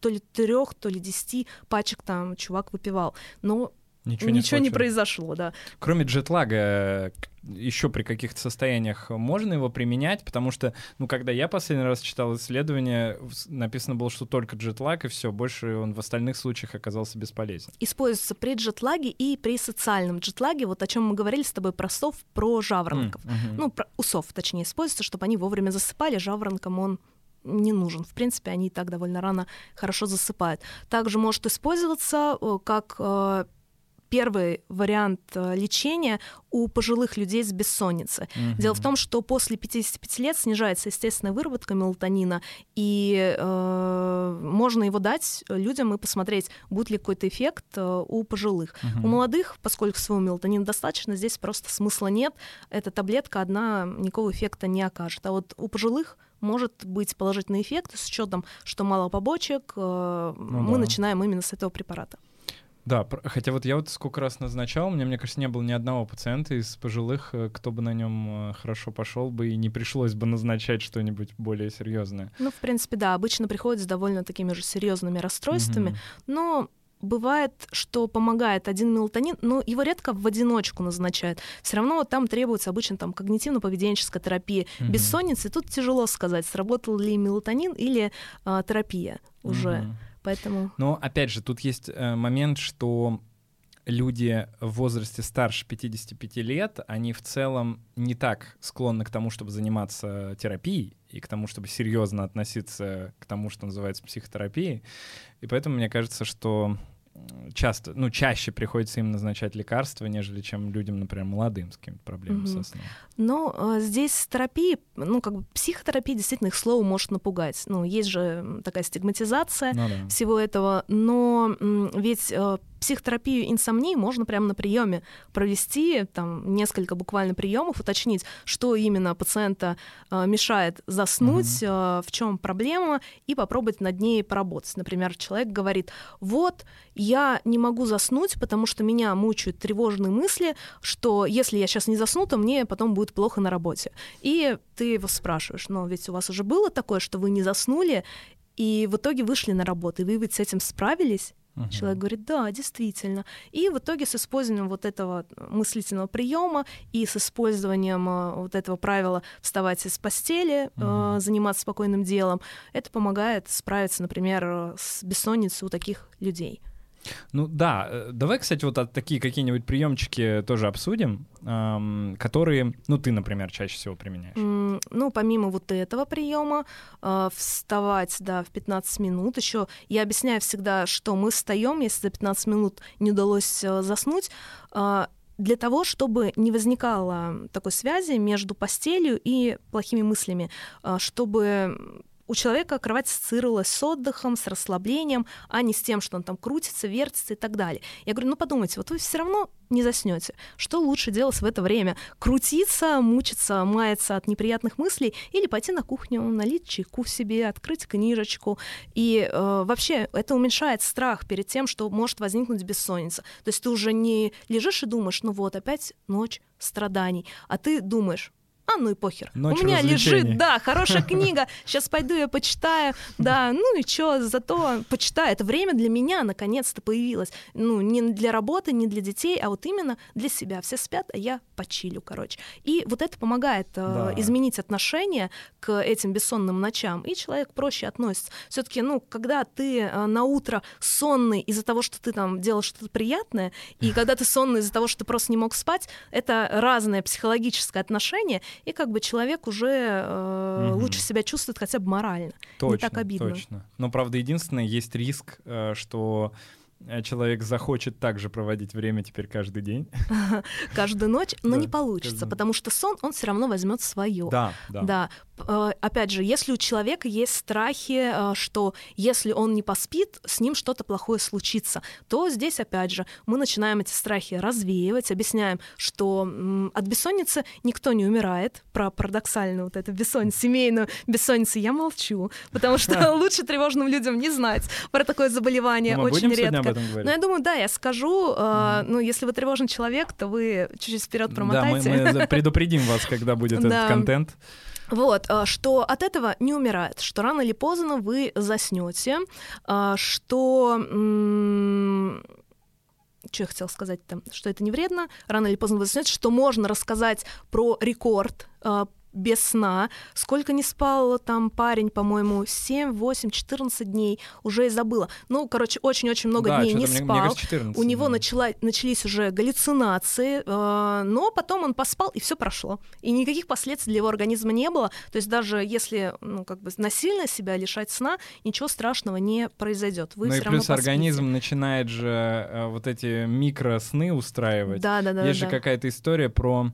то ли трех, то ли десяти пачек там чувак выпивал, но Ничего, Ничего не, не произошло, да. Кроме джетлага, еще при каких-то состояниях можно его применять, потому что, ну, когда я последний раз читал исследование, написано было, что только джетлаг, и все, больше он в остальных случаях оказался бесполезен. Используется при джетлаге и при социальном джетлаге, вот о чем мы говорили с тобой про сов, про жаворонков. Mm-hmm. Ну, про усов, точнее, используется, чтобы они вовремя засыпали, жаворонкам он не нужен. В принципе, они и так довольно рано хорошо засыпают. Также может использоваться э, как э, первый вариант э, лечения у пожилых людей с бессонницей. Угу. Дело в том, что после 55 лет снижается естественная выработка мелатонина, и э, можно его дать людям и посмотреть, будет ли какой-то эффект э, у пожилых. Угу. У молодых, поскольку своего мелатонина достаточно, здесь просто смысла нет. Эта таблетка одна никакого эффекта не окажет. А вот у пожилых может быть положительный эффект с учетом, что мало побочек. Э, ну, мы да. начинаем именно с этого препарата. Да, хотя вот я вот сколько раз назначал, мне, мне кажется, не было ни одного пациента из пожилых, э, кто бы на нем э, хорошо пошел бы и не пришлось бы назначать что-нибудь более серьезное. Ну, в принципе, да, обычно приходят с довольно такими же серьезными расстройствами, mm-hmm. но бывает, что помогает один мелатонин, но его редко в одиночку назначают. Все равно там требуется обычно там когнитивно-поведенческая терапия. Mm-hmm. Бессонницы тут тяжело сказать, сработал ли мелатонин или э, терапия уже. Mm-hmm. Поэтому... Но опять же, тут есть э, момент, что люди в возрасте старше 55 лет, они в целом не так склонны к тому, чтобы заниматься терапией и к тому, чтобы серьезно относиться к тому, что называется психотерапией. И поэтому мне кажется, что часто, ну, чаще приходится им назначать лекарства, нежели чем людям, например, молодым с какими-то проблемами угу. со сном. Но э, здесь терапия, ну, как бы психотерапия действительно их слово может напугать. Ну, есть же такая стигматизация ну, да. всего этого, но ведь э, психотерапию инсомнии можно прямо на приеме провести, там несколько буквально приемов, уточнить, что именно пациента э, мешает заснуть, mm э, в чем проблема, и попробовать над ней поработать. Например, человек говорит, вот, я не могу заснуть, потому что меня мучают тревожные мысли, что если я сейчас не засну, то мне потом будет плохо на работе. И ты его спрашиваешь, но ведь у вас уже было такое, что вы не заснули, и в итоге вышли на работу, и вы ведь с этим справились? Uh-huh. Человек говорит, да, действительно. И в итоге с использованием вот этого мыслительного приема и с использованием э, вот этого правила вставать из постели, э, заниматься спокойным делом, это помогает справиться, например, с бессонницей у таких людей. Ну да, э, давай, кстати, вот такие какие-нибудь приемчики тоже обсудим, эм, которые, ну ты, например, чаще всего применяешь. Mm, ну, помимо вот этого приема, э, вставать, да, в 15 минут. Еще я объясняю всегда, что мы встаем, если за 15 минут не удалось э, заснуть, э, для того, чтобы не возникало такой связи между постелью и плохими мыслями, э, чтобы у человека кровать ассоциировалась с отдыхом, с расслаблением, а не с тем, что он там крутится, вертится и так далее. Я говорю, ну подумайте, вот вы все равно не заснете. Что лучше делать в это время? Крутиться, мучиться, маяться от неприятных мыслей или пойти на кухню, налить чайку себе, открыть книжечку. И э, вообще это уменьшает страх перед тем, что может возникнуть бессонница. То есть ты уже не лежишь и думаешь, ну вот опять ночь страданий, а ты думаешь, а ну и похер. Ночь У меня лежит, да, хорошая [laughs] книга, сейчас пойду я почитаю, да, ну и чё, зато почитаю. Это время для меня наконец-то появилось. Ну, не для работы, не для детей, а вот именно для себя. Все спят, а я почилю, короче. И вот это помогает э, Да. изменить отношение к этим бессонным ночам, и человек проще относится. все таки ну, когда ты э, на утро сонный из-за того, что ты там делал что-то приятное, и [laughs] когда ты сонный из-за того, что ты просто не мог спать, это разное психологическое отношение, и как бы человек уже э, Мгм. лучше себя чувствует хотя бы морально. Точно, не так обидно. точно. Но, правда, единственное, есть риск, э, что э, человек захочет также проводить время теперь каждый день. [laughs] Каждую ночь, но Да, не получится, каждую. потому что сон, он все равно возьмет свое. Да, да. Да. Э, Опять же, если у человека есть страхи, э, что если он не поспит, с ним что-то плохое случится, то здесь, опять же, мы начинаем эти страхи развеивать, объясняем, что от бессонницы никто не умирает. Про парадоксальную вот эту бессонницу, семейную бессонницу я молчу, потому что [laughs] лучше тревожным людям не знать про такое заболевание Ну, очень редко. Но я думаю, да, я скажу. э, Ну, если вы тревожный человек, то вы чуть-чуть вперед Да, мы, предупредим вас, когда будет [laughs] этот контент. Вот, а, что от этого не умирает, что рано или поздно вы заснете, а, что... Что я хотела сказать там? Что это не вредно, рано или поздно вы заснете, что можно рассказать про рекорд а, без сна. Сколько не спал там парень, по-моему, 7, 8, 14 дней, уже и забыла. Ну, короче, очень-очень много Да, дней не мне- мне спал. кажется, 14, У него да. начала, начались уже галлюцинации, э, но потом он поспал, и все прошло. И никаких последствий для его организма не было. То есть даже если ну, как бы насильно себя лишать сна, ничего страшного не произойдет. Вы ну и плюс организм начинает же э, вот эти микросны устраивать. Да, да, да. Есть да, же да. какая-то история про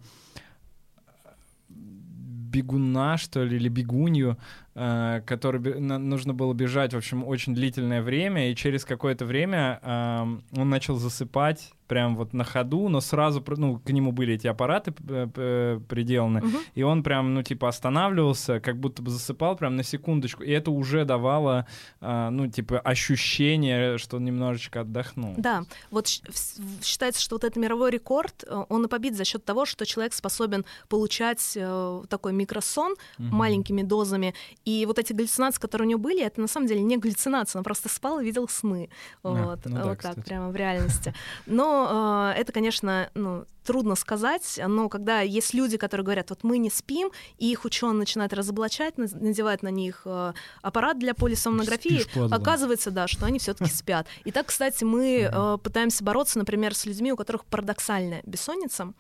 бегуна, что ли, или бегунью, э, который нужно было бежать, в общем, очень длительное время, и через какое-то время эм, он начал засыпать прям вот на ходу, но сразу, ну, к нему были эти аппараты э, п- приделаны, Мгм. и он прям, ну, типа, останавливался, как будто бы засыпал прям на секундочку, и это уже давало, э, ну, типа, ощущение, что он немножечко отдохнул. Да, вот считается, что вот этот мировой рекорд, э, он и побит за счет того, что человек способен получать э, такой микросон Мгм. маленькими дозами, и вот эти галлюцинации, которые у него были, это на самом деле не галлюцинации, он просто спал и видел сны, А, вот, ну да, вот так кстати. прямо в реальности. Но э, это, конечно, ну трудно сказать, но когда есть люди, которые говорят, вот мы не спим, и их ученые начинают разоблачать, надевают на них э, аппарат для полисомнографии, Спишь. Оказывается, да, что они все-таки [laughs] спят. И так, кстати, мы э, пытаемся бороться, например, с людьми, у которых парадоксальная бессонница.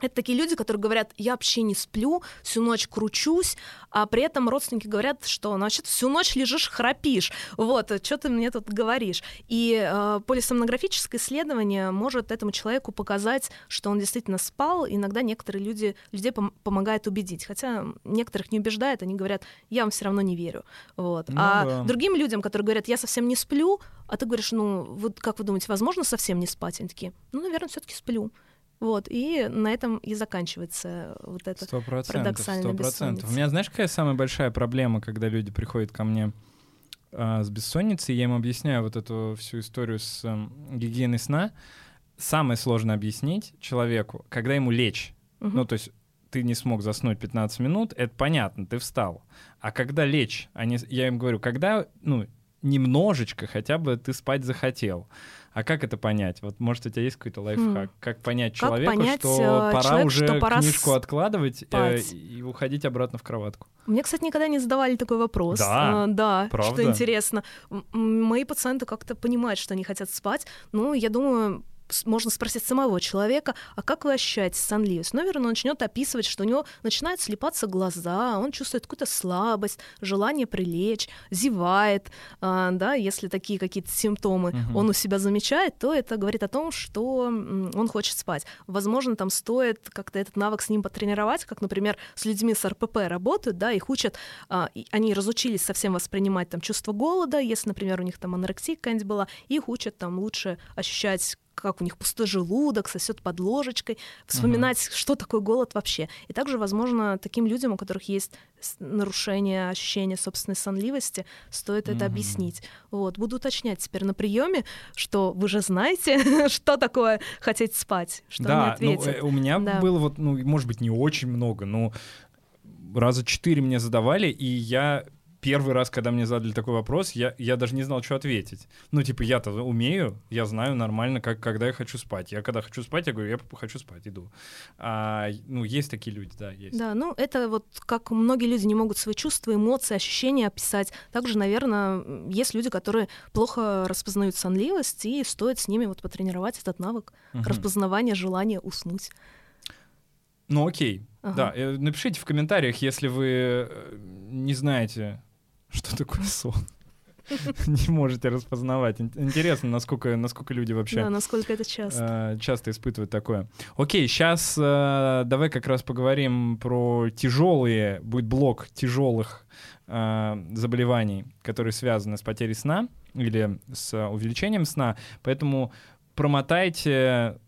Это такие люди, которые говорят, я вообще не сплю, всю ночь кручусь, а при этом родственники говорят, что, значит, всю ночь лежишь, храпишь. Вот, что ты мне тут говоришь? И э, полисомнографическое исследование может этому человеку показать, что он действительно спал. Иногда некоторые люди, людей пом- помогает убедить. Хотя некоторых не убеждает, они говорят, я вам все равно не верю. Вот. Ну а да. другим людям, которые говорят, я совсем не сплю, а ты говоришь, ну, вот как вы думаете, возможно совсем не спать? Они такие, ну, наверное, все-таки сплю. Вот, и на этом и заканчивается вот это. Сто процентов, парадоксальная сто процентов. У меня, знаешь, какая самая большая проблема, когда люди приходят ко мне а, с бессонницей, я им объясняю вот эту всю историю с эм, гигиеной сна. Самое сложное объяснить человеку, когда ему лечь. Мгм. Ну, то есть ты не смог заснуть 15 минут, это понятно, ты встал. А когда лечь, они, я им говорю, когда, ну, немножечко хотя бы ты спать захотел. А как это понять? Вот, может, у тебя есть какой-то лайфхак? Как понять Как человеку, понять, что э, пора человеку, уже что пора книжку откладывать э, и уходить обратно в кроватку? Мне, кстати, никогда не задавали такой вопрос. Да? А, да, Правда? что интересно. Мои пациенты как-то понимают, что они хотят спать. Ну, я думаю, можно спросить самого человека, а как вы ощущаете сонливость? Наверное, он начнет описывать, что у него начинают слепаться глаза, он чувствует какую-то слабость, желание прилечь, зевает, а, да, если такие какие-то симптомы Мгм. он у себя замечает, то это говорит о том, что он хочет спать. Возможно, там стоит как-то этот навык с ним потренировать, как, например, с людьми с РПП работают, да, их учат, а, они разучились совсем воспринимать там чувство голода, если, например, у них там анорексия какая-нибудь была, их учат там лучше ощущать как у них пустой желудок, сосет под ложечкой, вспоминать, uh-huh. что такое голод вообще. И также, возможно, таким людям, у которых есть нарушение ощущения собственной сонливости, стоит uh-huh. это объяснить. Вот, буду уточнять теперь на приеме, что вы же знаете, [laughs] что такое хотеть спать, что да, ответят. Ну, у меня да. было вот, ну, может быть, не очень много, но раза четыре мне задавали, и я первый раз, когда мне задали такой вопрос, я, я даже не знал, что ответить. Ну, типа, я-то умею, я знаю нормально, как, когда я хочу спать. Я когда хочу спать, я говорю, я хочу спать, иду. А, ну, есть такие люди, да, есть. Да, ну, это вот как многие люди не могут свои чувства, эмоции, ощущения описать. Также, наверное, есть люди, которые плохо распознают сонливость, и стоит с ними вот потренировать этот навык угу. распознавания желания уснуть. Ну, окей. Ага. Да, э, напишите в комментариях, если вы э, не знаете, что такое сон? [laughs] Не можете распознавать. Интересно, насколько, насколько люди вообще... Да, насколько это часто. Э, часто испытывают такое. Окей, сейчас э, давай как раз поговорим про тяжелые, будет блок тяжелых э, заболеваний, которые связаны с потерей сна или с увеличением сна. Поэтому промотайте,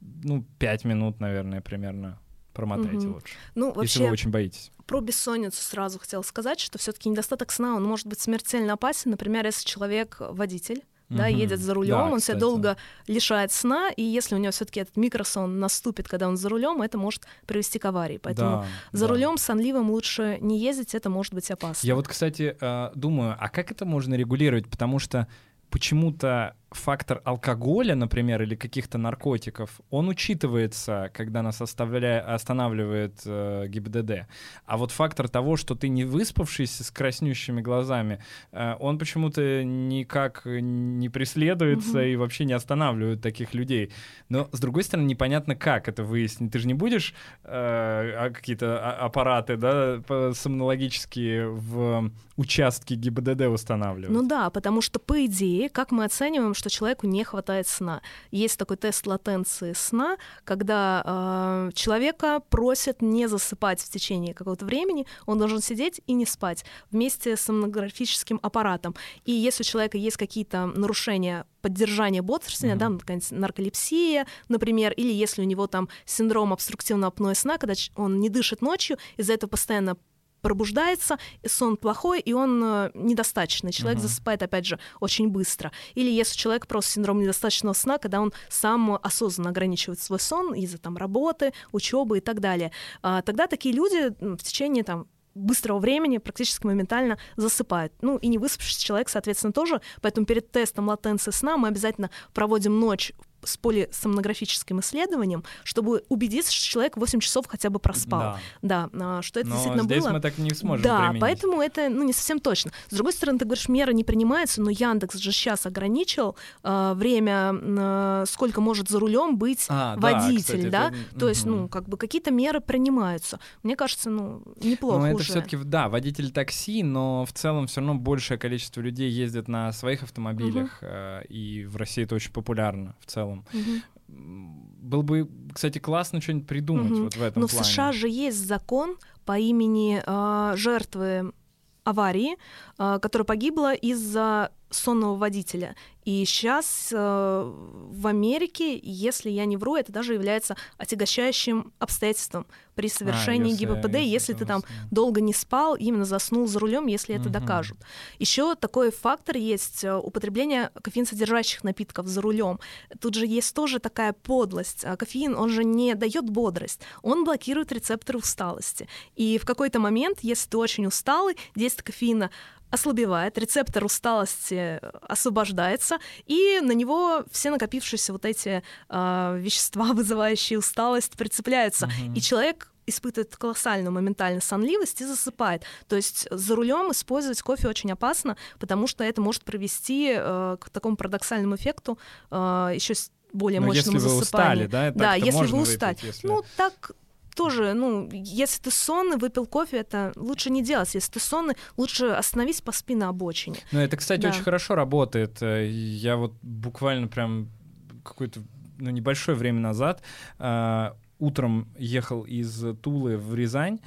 ну, 5 минут, наверное, примерно. Промотайте угу. лучше. Ну, вообще, если вы очень боитесь. Про бессонницу сразу хотела сказать, что все-таки недостаток сна, он может быть смертельно опасен. Например, если человек водитель, да, угу. едет за рулем, да, он себя долго лишает сна, и если у него все-таки этот микросон наступит, когда он за рулем, это может привести к аварии. Поэтому да, за да. рулем сонливым лучше не ездить, это может быть опасно. Я вот, кстати, э, думаю, а как это можно регулировать? Потому что почему-то фактор алкоголя, например, или каких-то наркотиков, он учитывается, когда нас оставля... останавливает э, ГИБДД. А вот фактор того, что ты не выспавшийся с краснющими глазами, э, он почему-то никак не преследуется угу. и вообще не останавливает таких людей. Но, с другой стороны, непонятно, как это выяснить. Ты же не будешь э, а, какие-то а, аппараты да, сомнологические в участке ГИБДД устанавливать. Ну да, потому что, по идее, как мы оцениваем, что человеку не хватает сна. Есть такой тест латенции сна, когда э, человека просят не засыпать в течение какого-то времени, он должен сидеть и не спать вместе с сомнографическим аппаратом. И если у человека есть какие-то нарушения поддержания бодрствования, mm-hmm. да, нарколепсия, например, или если у него там синдром обструктивного апноэ сна, когда он не дышит ночью, из-за этого постоянно пробуждается, сон плохой, и он э, недостаточный. Человек uh-huh. засыпает, опять же, очень быстро. Или если человек просто синдром недостаточного сна, когда он сам осознанно ограничивает свой сон из-за там работы, учебы и так далее. А, тогда такие люди в течение там быстрого времени практически моментально засыпают. Ну и не выспавшийся человек, соответственно, тоже. Поэтому перед тестом латенции сна мы обязательно проводим ночь с полисомнографическим исследованием, чтобы убедиться, что человек 8 часов хотя бы проспал. Да, да а, что это Но действительно здесь было. мы так не сможем Да, применить. поэтому это ну, не совсем точно. С другой стороны, ты говоришь, меры не принимаются, но Яндекс же сейчас ограничил э, время, э, сколько может за рулем быть а, водитель, да? Кстати, да? Это... То есть, ну, как бы какие-то меры принимаются. Мне кажется, ну, неплохо но уже. это все-таки, да, водитель такси, но в целом все равно большее количество людей ездит на своих автомобилях, угу. э, и в России это очень популярно в целом. Угу. Было бы, кстати, классно что-нибудь придумать угу. вот в этом Но плане. в США же есть закон по имени э, жертвы аварии, э, которая погибла из-за сонного водителя. И сейчас э, в Америке, если я не вру, это даже является отягощающим обстоятельством при совершении а, если, ГИБПД, если, если ты там долго не спал, именно заснул за рулем, если это угу. докажут. Еще такой фактор есть э, употребление кофеин содержащих напитков за рулем. Тут же есть тоже такая подлость. А кофеин, он же не дает бодрость, он блокирует рецепторы усталости. И в какой-то момент, если ты очень усталый, действие кофеина ослабевает, рецептор усталости освобождается, и на него все накопившиеся вот эти э, вещества, [laughs] вызывающие усталость, прицепляются. Uh-huh. И человек испытывает колоссальную моментальную сонливость и засыпает. То есть за рулем использовать кофе очень опасно, потому что это может привести э, к такому парадоксальному эффекту э, еще более Но мощному если засыпанию. Вы устали, да, да, если вы устали. Выпить, если... Ну, так тоже, ну, если ты сонный, выпил кофе, это лучше не делать. Если ты сонный, лучше остановись, поспи на обочине. Ну, это, кстати, да. очень хорошо работает. Э, я вот буквально прям какое-то ну, небольшое время назад э, утром ехал из Тулы в Рязань,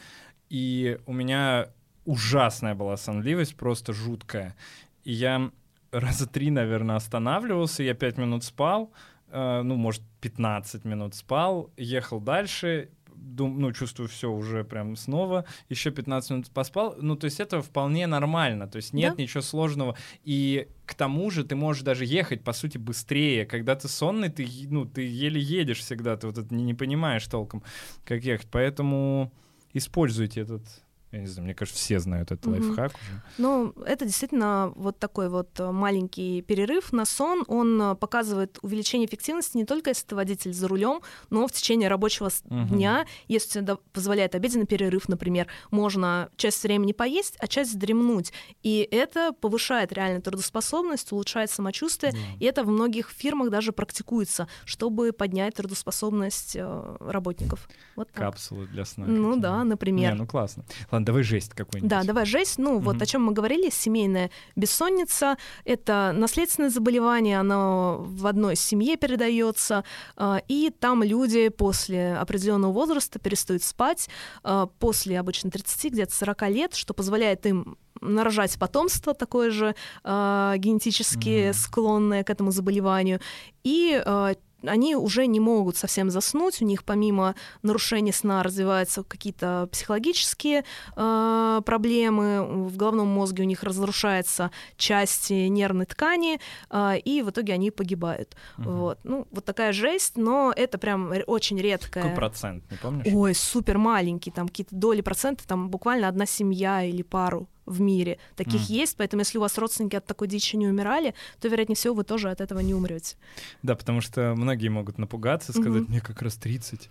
и у меня ужасная была сонливость, просто жуткая. И я раза три, наверное, останавливался, я пять минут спал, э, ну, может, 15 минут спал, ехал дальше, дум, ну, чувствую все уже прям снова, еще 15 минут поспал. Ну, то есть это вполне нормально, то есть нет да? ничего сложного. И к тому же ты можешь даже ехать, по сути, быстрее. Когда ты сонный, ты, ну, ты еле едешь всегда, ты вот это не, не понимаешь толком, как ехать. Поэтому используйте этот я не знаю, мне кажется, все знают этот угу. лайфхак уже. Ну, это действительно вот такой вот э, маленький перерыв на сон. Он э, показывает увеличение эффективности не только если ты водитель за рулем, но в течение рабочего угу. дня, если это позволяет обеденный перерыв, например, можно часть времени поесть, а часть дремнуть. И это повышает реально трудоспособность, улучшает самочувствие. Да. И это в многих фирмах даже практикуется, чтобы поднять трудоспособность э, работников. Вот так. Капсулы для сна. Ну да, например. Не, ну классно. Ладно, давай жесть какой-нибудь. Да, давай жесть. Ну, угу. вот о чем мы говорили, семейная бессонница — это наследственное заболевание, оно в одной семье передается, а, и там люди после определенного возраста перестают спать, а, после обычно 30, где-то 40 лет, что позволяет им нарожать потомство такое же э, генетически mm. склонное к этому заболеванию. И э, они уже не могут совсем заснуть, у них помимо нарушения сна развиваются какие-то психологические э, проблемы, в головном мозге у них разрушается часть нервной ткани, э, и в итоге они погибают. Угу. Вот. Ну, вот такая жесть, но это прям очень редкая. Какой процент, не помнишь? Ой, супер маленький, там какие-то доли процентов, там буквально одна семья или пару в мире. Таких mm. есть, поэтому если у вас родственники от такой дичи не умирали, то, вероятнее всего, вы тоже от этого не умрете. Да, потому что многие могут напугаться, сказать, mm-hmm. мне как раз 30.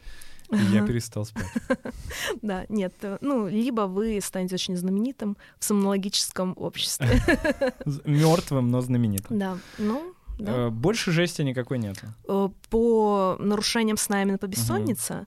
И я перестал спать. [laughs] Да, нет, э, ну, либо вы станете очень знаменитым в сомнологическом обществе. [laughs] Мертвым, но знаменитым. Да, ну, да. Э, больше жести никакой нет. Э, по нарушениям сна именно по бессоннице, а,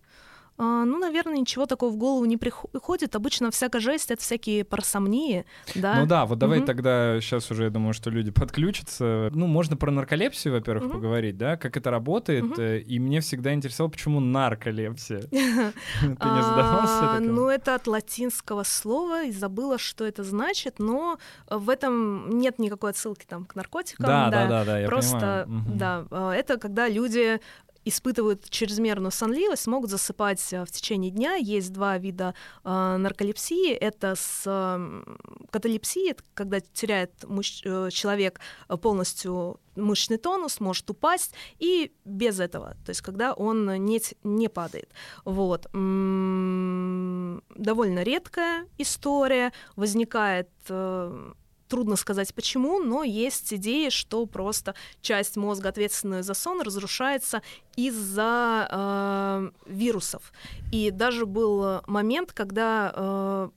ну, наверное, ничего такого в голову не приходит. Обычно всякая жесть — это всякие парасомнии, да? Ну да, вот давай угу. тогда сейчас уже, я думаю, что люди [laughs] подключатся. Ну, можно про нарколепсию, во-первых, угу. поговорить, да, как это работает. Угу. И мне всегда интересовало, почему нарколепсия. [laughs] [laughs] Ты не задавался Ну, это от латинского слова, и забыла, что это значит, но в этом нет никакой отсылки там к наркотикам. Да, да, да, да, я Просто, да, а, это когда люди испытывают чрезмерную сонливость, могут засыпать э, в течение дня. Есть два вида э, нарколепсии. Это с э, каталепсией, когда теряет муж, э, человек полностью мышечный тонус, может упасть, и без этого, то есть когда он не, не падает. Вот. М-м- довольно редкая история, возникает э, трудно сказать почему, но есть идеи, что просто часть мозга, ответственная за сон, разрушается из-за э, вирусов. И даже был момент, когда э,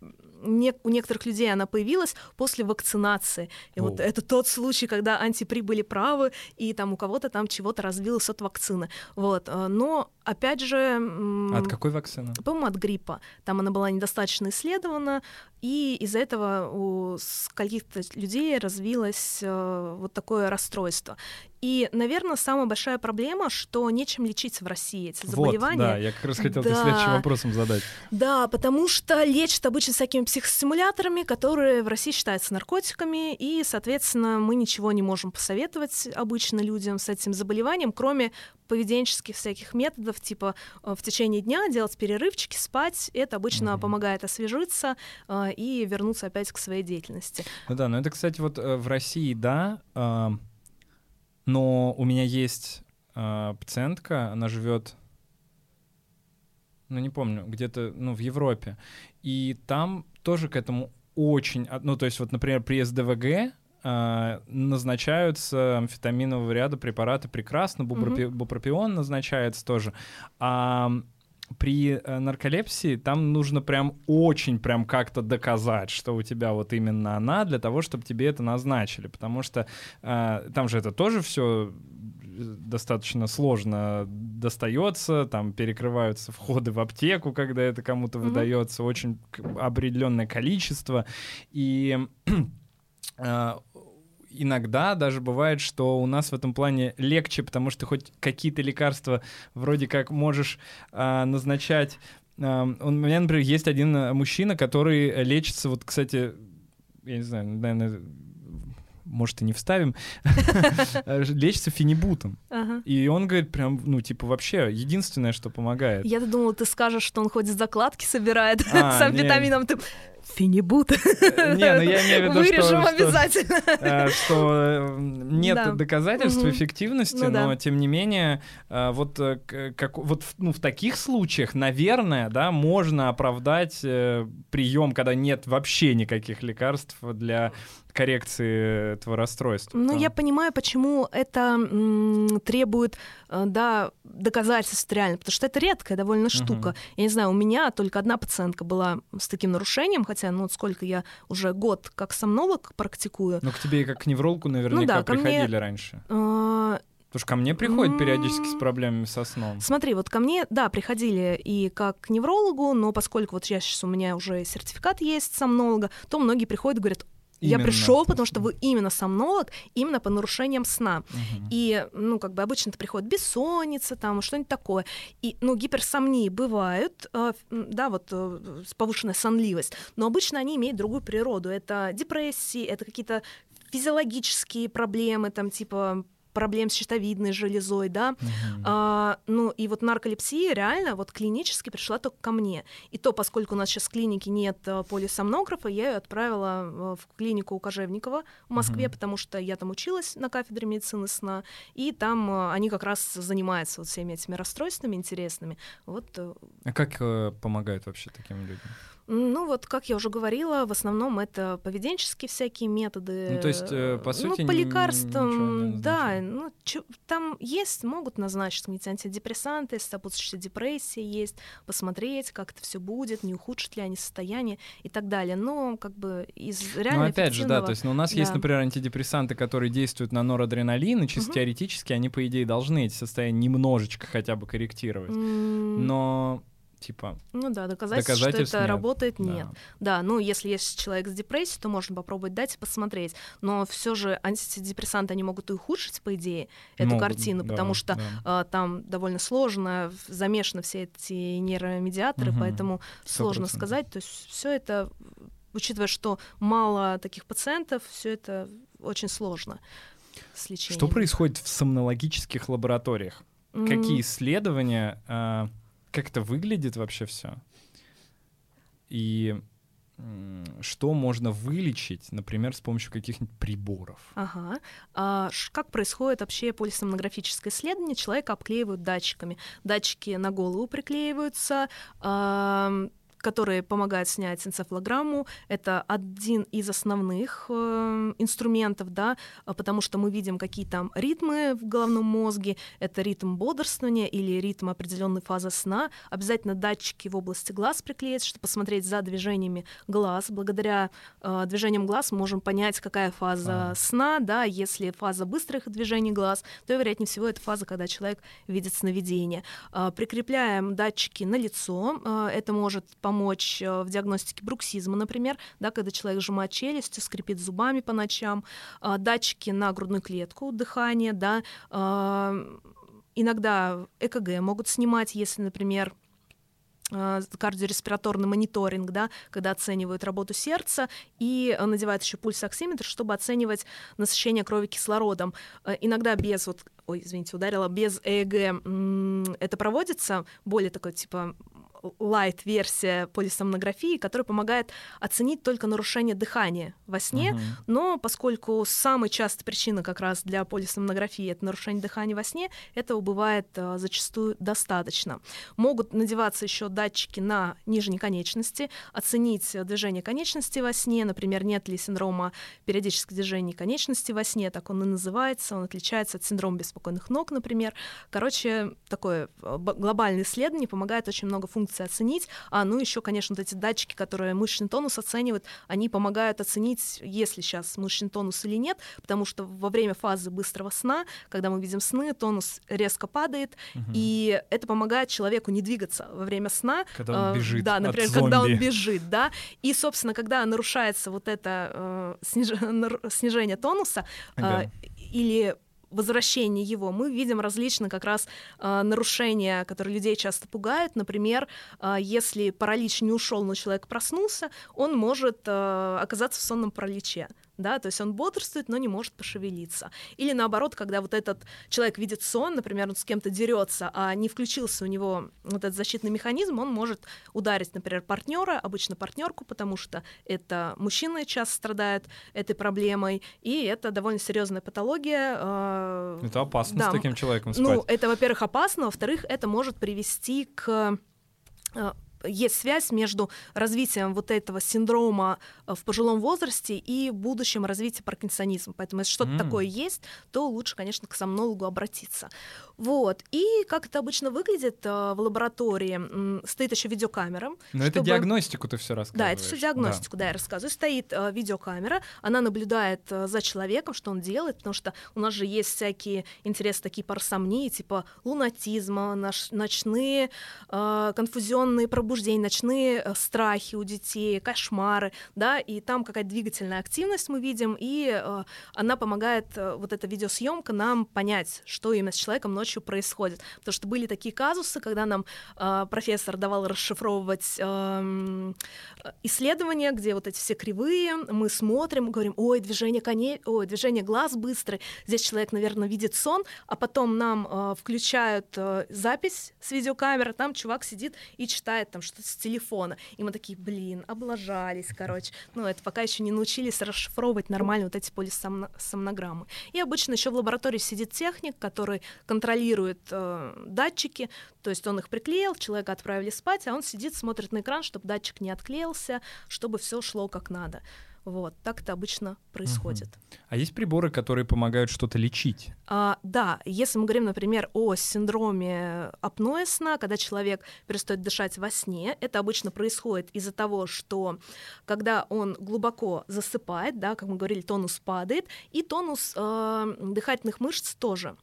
не, у некоторых людей она появилась после вакцинации. И О. вот это тот случай, когда антипри были правы, и там у кого-то там чего-то развилось от вакцины. Вот. Э, но, опять же... От какой вакцины? По-моему, от гриппа. Там она была недостаточно исследована, и из-за этого у каких-то людей развилось э, вот такое расстройство. И, наверное, самая большая проблема, что нечем лечить в России эти заболевания. Вот, да, я как раз хотел да. следующим вопросом задать. Да, потому что лечат обычно всякими психостимуляторами, которые в России считаются наркотиками, и, соответственно, мы ничего не можем посоветовать обычно людям с этим заболеванием, кроме поведенческих всяких методов, типа э, в течение дня делать перерывчики, спать. Это обычно mm-hmm. помогает освежиться э, и вернуться опять к своей деятельности. Ну да, но это, кстати, вот э, в России, да, но у меня есть э, пациентка, она живет, ну не помню, где-то, ну в Европе, и там тоже к этому очень, ну то есть вот, например, при СДВГ э, назначаются амфетаминового ряда препараты прекрасно, бупропи, mm-hmm. бупропион назначается тоже, а при э, нарколепсии там нужно прям очень прям как-то доказать, что у тебя вот именно она, для того, чтобы тебе это назначили, потому что э, там же это тоже все достаточно сложно достается, там перекрываются входы в аптеку, когда это кому-то mm-hmm. выдается, очень определенное количество, и [clears throat] э, иногда даже бывает, что у нас в этом плане легче, потому что хоть какие-то лекарства вроде как можешь а, назначать. А, у меня, например, есть один мужчина, который лечится, вот, кстати, я не знаю, наверное, может, и не вставим, [laughs] лечится фенибутом. И он говорит, прям, ну, типа, вообще, единственное, что помогает. Я думала, ты скажешь, что он ходит закладки собирает а, [laughs] с амфетамином. Ты фенибут. Э, не, ну я имею в виду, Вырежем что, обязательно. Э, что, что нет да. доказательств угу. эффективности, ну, но да. тем не менее, э, вот, как, вот ну, в таких случаях, наверное, да, можно оправдать прием, когда нет вообще никаких лекарств для коррекции этого расстройства. Ну, я понимаю, почему это м, требует, э, да, доказательств реально, потому что это редкая довольно штука. Uh-huh. Я не знаю, у меня только одна пациентка была с таким нарушением, хотя, ну, сколько я уже год как сомнолог практикую. Ну, к тебе и как к неврологу наверняка ну, да, приходили мне, раньше. Э- Потому что ко мне приходят периодически с проблемами со сном. Смотри, вот ко мне, да, приходили и как к неврологу, но поскольку вот я сейчас у меня уже сертификат есть сомнолога, то многие приходят и говорят, я пришел, потому что вы именно сомнолог, именно по нарушениям сна. Угу. И, ну, как бы обычно это приходит бессонница, там, что-нибудь такое. И, ну, гиперсомнии бывают, э, да, вот э, повышенная сонливость, но обычно они имеют другую природу. Это депрессии, это какие-то физиологические проблемы, там, типа проблем с щитовидной железой, да. Uh-huh. А, ну и вот нарколепсия реально вот клинически пришла только ко мне. И то, поскольку у нас сейчас в клинике нет э, полисомнографа, я ее отправила э, в клинику у Кожевникова в Москве, uh-huh. потому что я там училась на кафедре медицины сна, и там э, они как раз занимаются вот всеми этими расстройствами интересными. Вот. А как э, помогают вообще таким людям? Ну вот, как я уже говорила, в основном это поведенческие всякие методы. Ну то есть, э, по сути, ну, по лекарствам, да, ну чё, там есть, могут назначить какие-то антидепрессанты, сопутствующая депрессия есть, посмотреть, как это все будет, не ухудшит ли они состояние и так далее. Но как бы из реально. Ну опять же, да, то есть, ну, у нас да. есть, например, антидепрессанты, которые действуют на норадреналин, и чисто угу. теоретически они по идее должны эти состояния немножечко хотя бы корректировать, но типа... Ну да, доказательств, доказательств что это нет. работает, нет. Да. да, ну если есть человек с депрессией, то можно попробовать дать и посмотреть. Но все же антидепрессанты, они могут и ухудшить, по идее, эту могут, картину, да, потому что да. а, там довольно сложно, замешаны все эти нейромедиаторы, угу. поэтому 100%. сложно сказать. То есть все это, учитывая, что мало таких пациентов, все это очень сложно с лечением. Что происходит в сомнологических лабораториях? Mm. Какие исследования... А как это выглядит вообще все? И что можно вылечить, например, с помощью каких-нибудь приборов. Ага. А, как происходит вообще полисомнографическое исследование? Человека обклеивают датчиками. Датчики на голову приклеиваются, которые помогают снять энцефалограмму. Это один из основных э, инструментов, да, потому что мы видим, какие там ритмы в головном мозге. Это ритм бодрствования или ритм определенной фазы сна. Обязательно датчики в области глаз приклеить, чтобы посмотреть за движениями глаз. Благодаря э, движениям глаз мы можем понять, какая фаза а. сна, да, если фаза быстрых движений глаз, то, вероятнее всего, это фаза, когда человек видит сновидение. Э, прикрепляем датчики на лицо. Э, это может помочь помочь э, в диагностике бруксизма, например, да, когда человек сжимает челюстью, скрипит зубами по ночам, а, датчики на грудную клетку, дыхание, да, а, иногда ЭКГ могут снимать, если, например, кардиореспираторный мониторинг, да, когда оценивают работу сердца и надевают еще пульсоксиметр, чтобы оценивать насыщение крови кислородом. Иногда без вот, ой, извините, ударила, без ЭЭГ это проводится, более такой типа лайт-версия полисомнографии, которая помогает оценить только нарушение дыхания во сне, uh-huh. но поскольку самая частая причина как раз для полисомнографии это нарушение дыхания во сне, этого бывает uh, зачастую достаточно. Могут надеваться еще датчики на нижней конечности, оценить движение конечности во сне, например, нет ли синдрома периодического движения конечности во сне, так он и называется, он отличается от синдрома беспокойных ног, например. Короче, такое э, глобальное исследование помогает очень много функций функции оценить. А, ну, еще, конечно, вот эти датчики, которые мышечный тонус оценивают, они помогают оценить, есть ли сейчас мышечный тонус или нет, потому что во время фазы быстрого сна, когда мы видим сны, тонус резко падает, угу. и это помогает человеку не двигаться во время сна. Когда он бежит. Э, да, например, от когда он бежит, да. И, собственно, когда нарушается вот это э, сниж... [laughs] снижение тонуса ага. э, или возвращении его мы видим различные как раз э, нарушения, которые людей часто пугают. Например, э, если паралич не ушел, но человек проснулся, он может э, оказаться в сонном параличе да, то есть он бодрствует, но не может пошевелиться. Или наоборот, когда вот этот человек видит сон, например, он с кем-то дерется, а не включился у него вот этот защитный механизм, он может ударить, например, партнера, обычно партнерку, потому что это мужчины часто страдают этой проблемой, и это довольно серьезная патология. э, Это опасно да. с таким человеком спать. Ну, это, во-первых, опасно, во-вторых, это может привести к э, есть связь между развитием вот этого синдрома э, в пожилом возрасте и будущем развития паркинсонизма. Поэтому если что-то М. такое есть, то лучше, конечно, к сомнологу обратиться. Вот. И как это обычно выглядит э, в лаборатории? Стоит еще видеокамера. Но это чтобы- диагностику ты все Да, рассказываешь. это все диагностику, да. я рассказываю. Стоит э, видеокамера, она наблюдает за человеком, что он делает, потому что у нас же есть всякие интересы такие парасомнии, типа лунатизма, наш, ночные э, конфузионные пробуждения, ночные э, страхи у детей, кошмары, да, и там какая-то двигательная активность мы видим, и э, она помогает, э, вот эта видеосъемка, нам понять, что именно с человеком ночью происходит. Потому что были такие казусы, когда нам профессор давал расшифровывать эм, исследования, где вот эти все кривые, мы смотрим, говорим, ой, движение коней, ой, движение глаз быстрое, здесь человек, наверное, видит сон, а потом нам включают запись с видеокамеры, там чувак сидит и читает там что-то с телефона, и мы такие, блин, облажались, короче. Ну, это пока еще не научились расшифровывать нормально вот эти полисомнограммы. И обычно еще в лаборатории сидит техник, который контролирует э, датчики, то есть он их приклеил, человека отправили спать, а он сидит, смотрит на экран, чтобы датчик не отклеился, чтобы все шло как надо. Вот, так это обычно происходит. А есть приборы, которые помогают что-то лечить? А, да, если мы говорим, например, о синдроме апноэ сна, когда человек перестает дышать во сне, это обычно происходит из-за того, что когда он глубоко засыпает, да, как мы говорили, тонус падает, и тонус э, дыхательных мышц тоже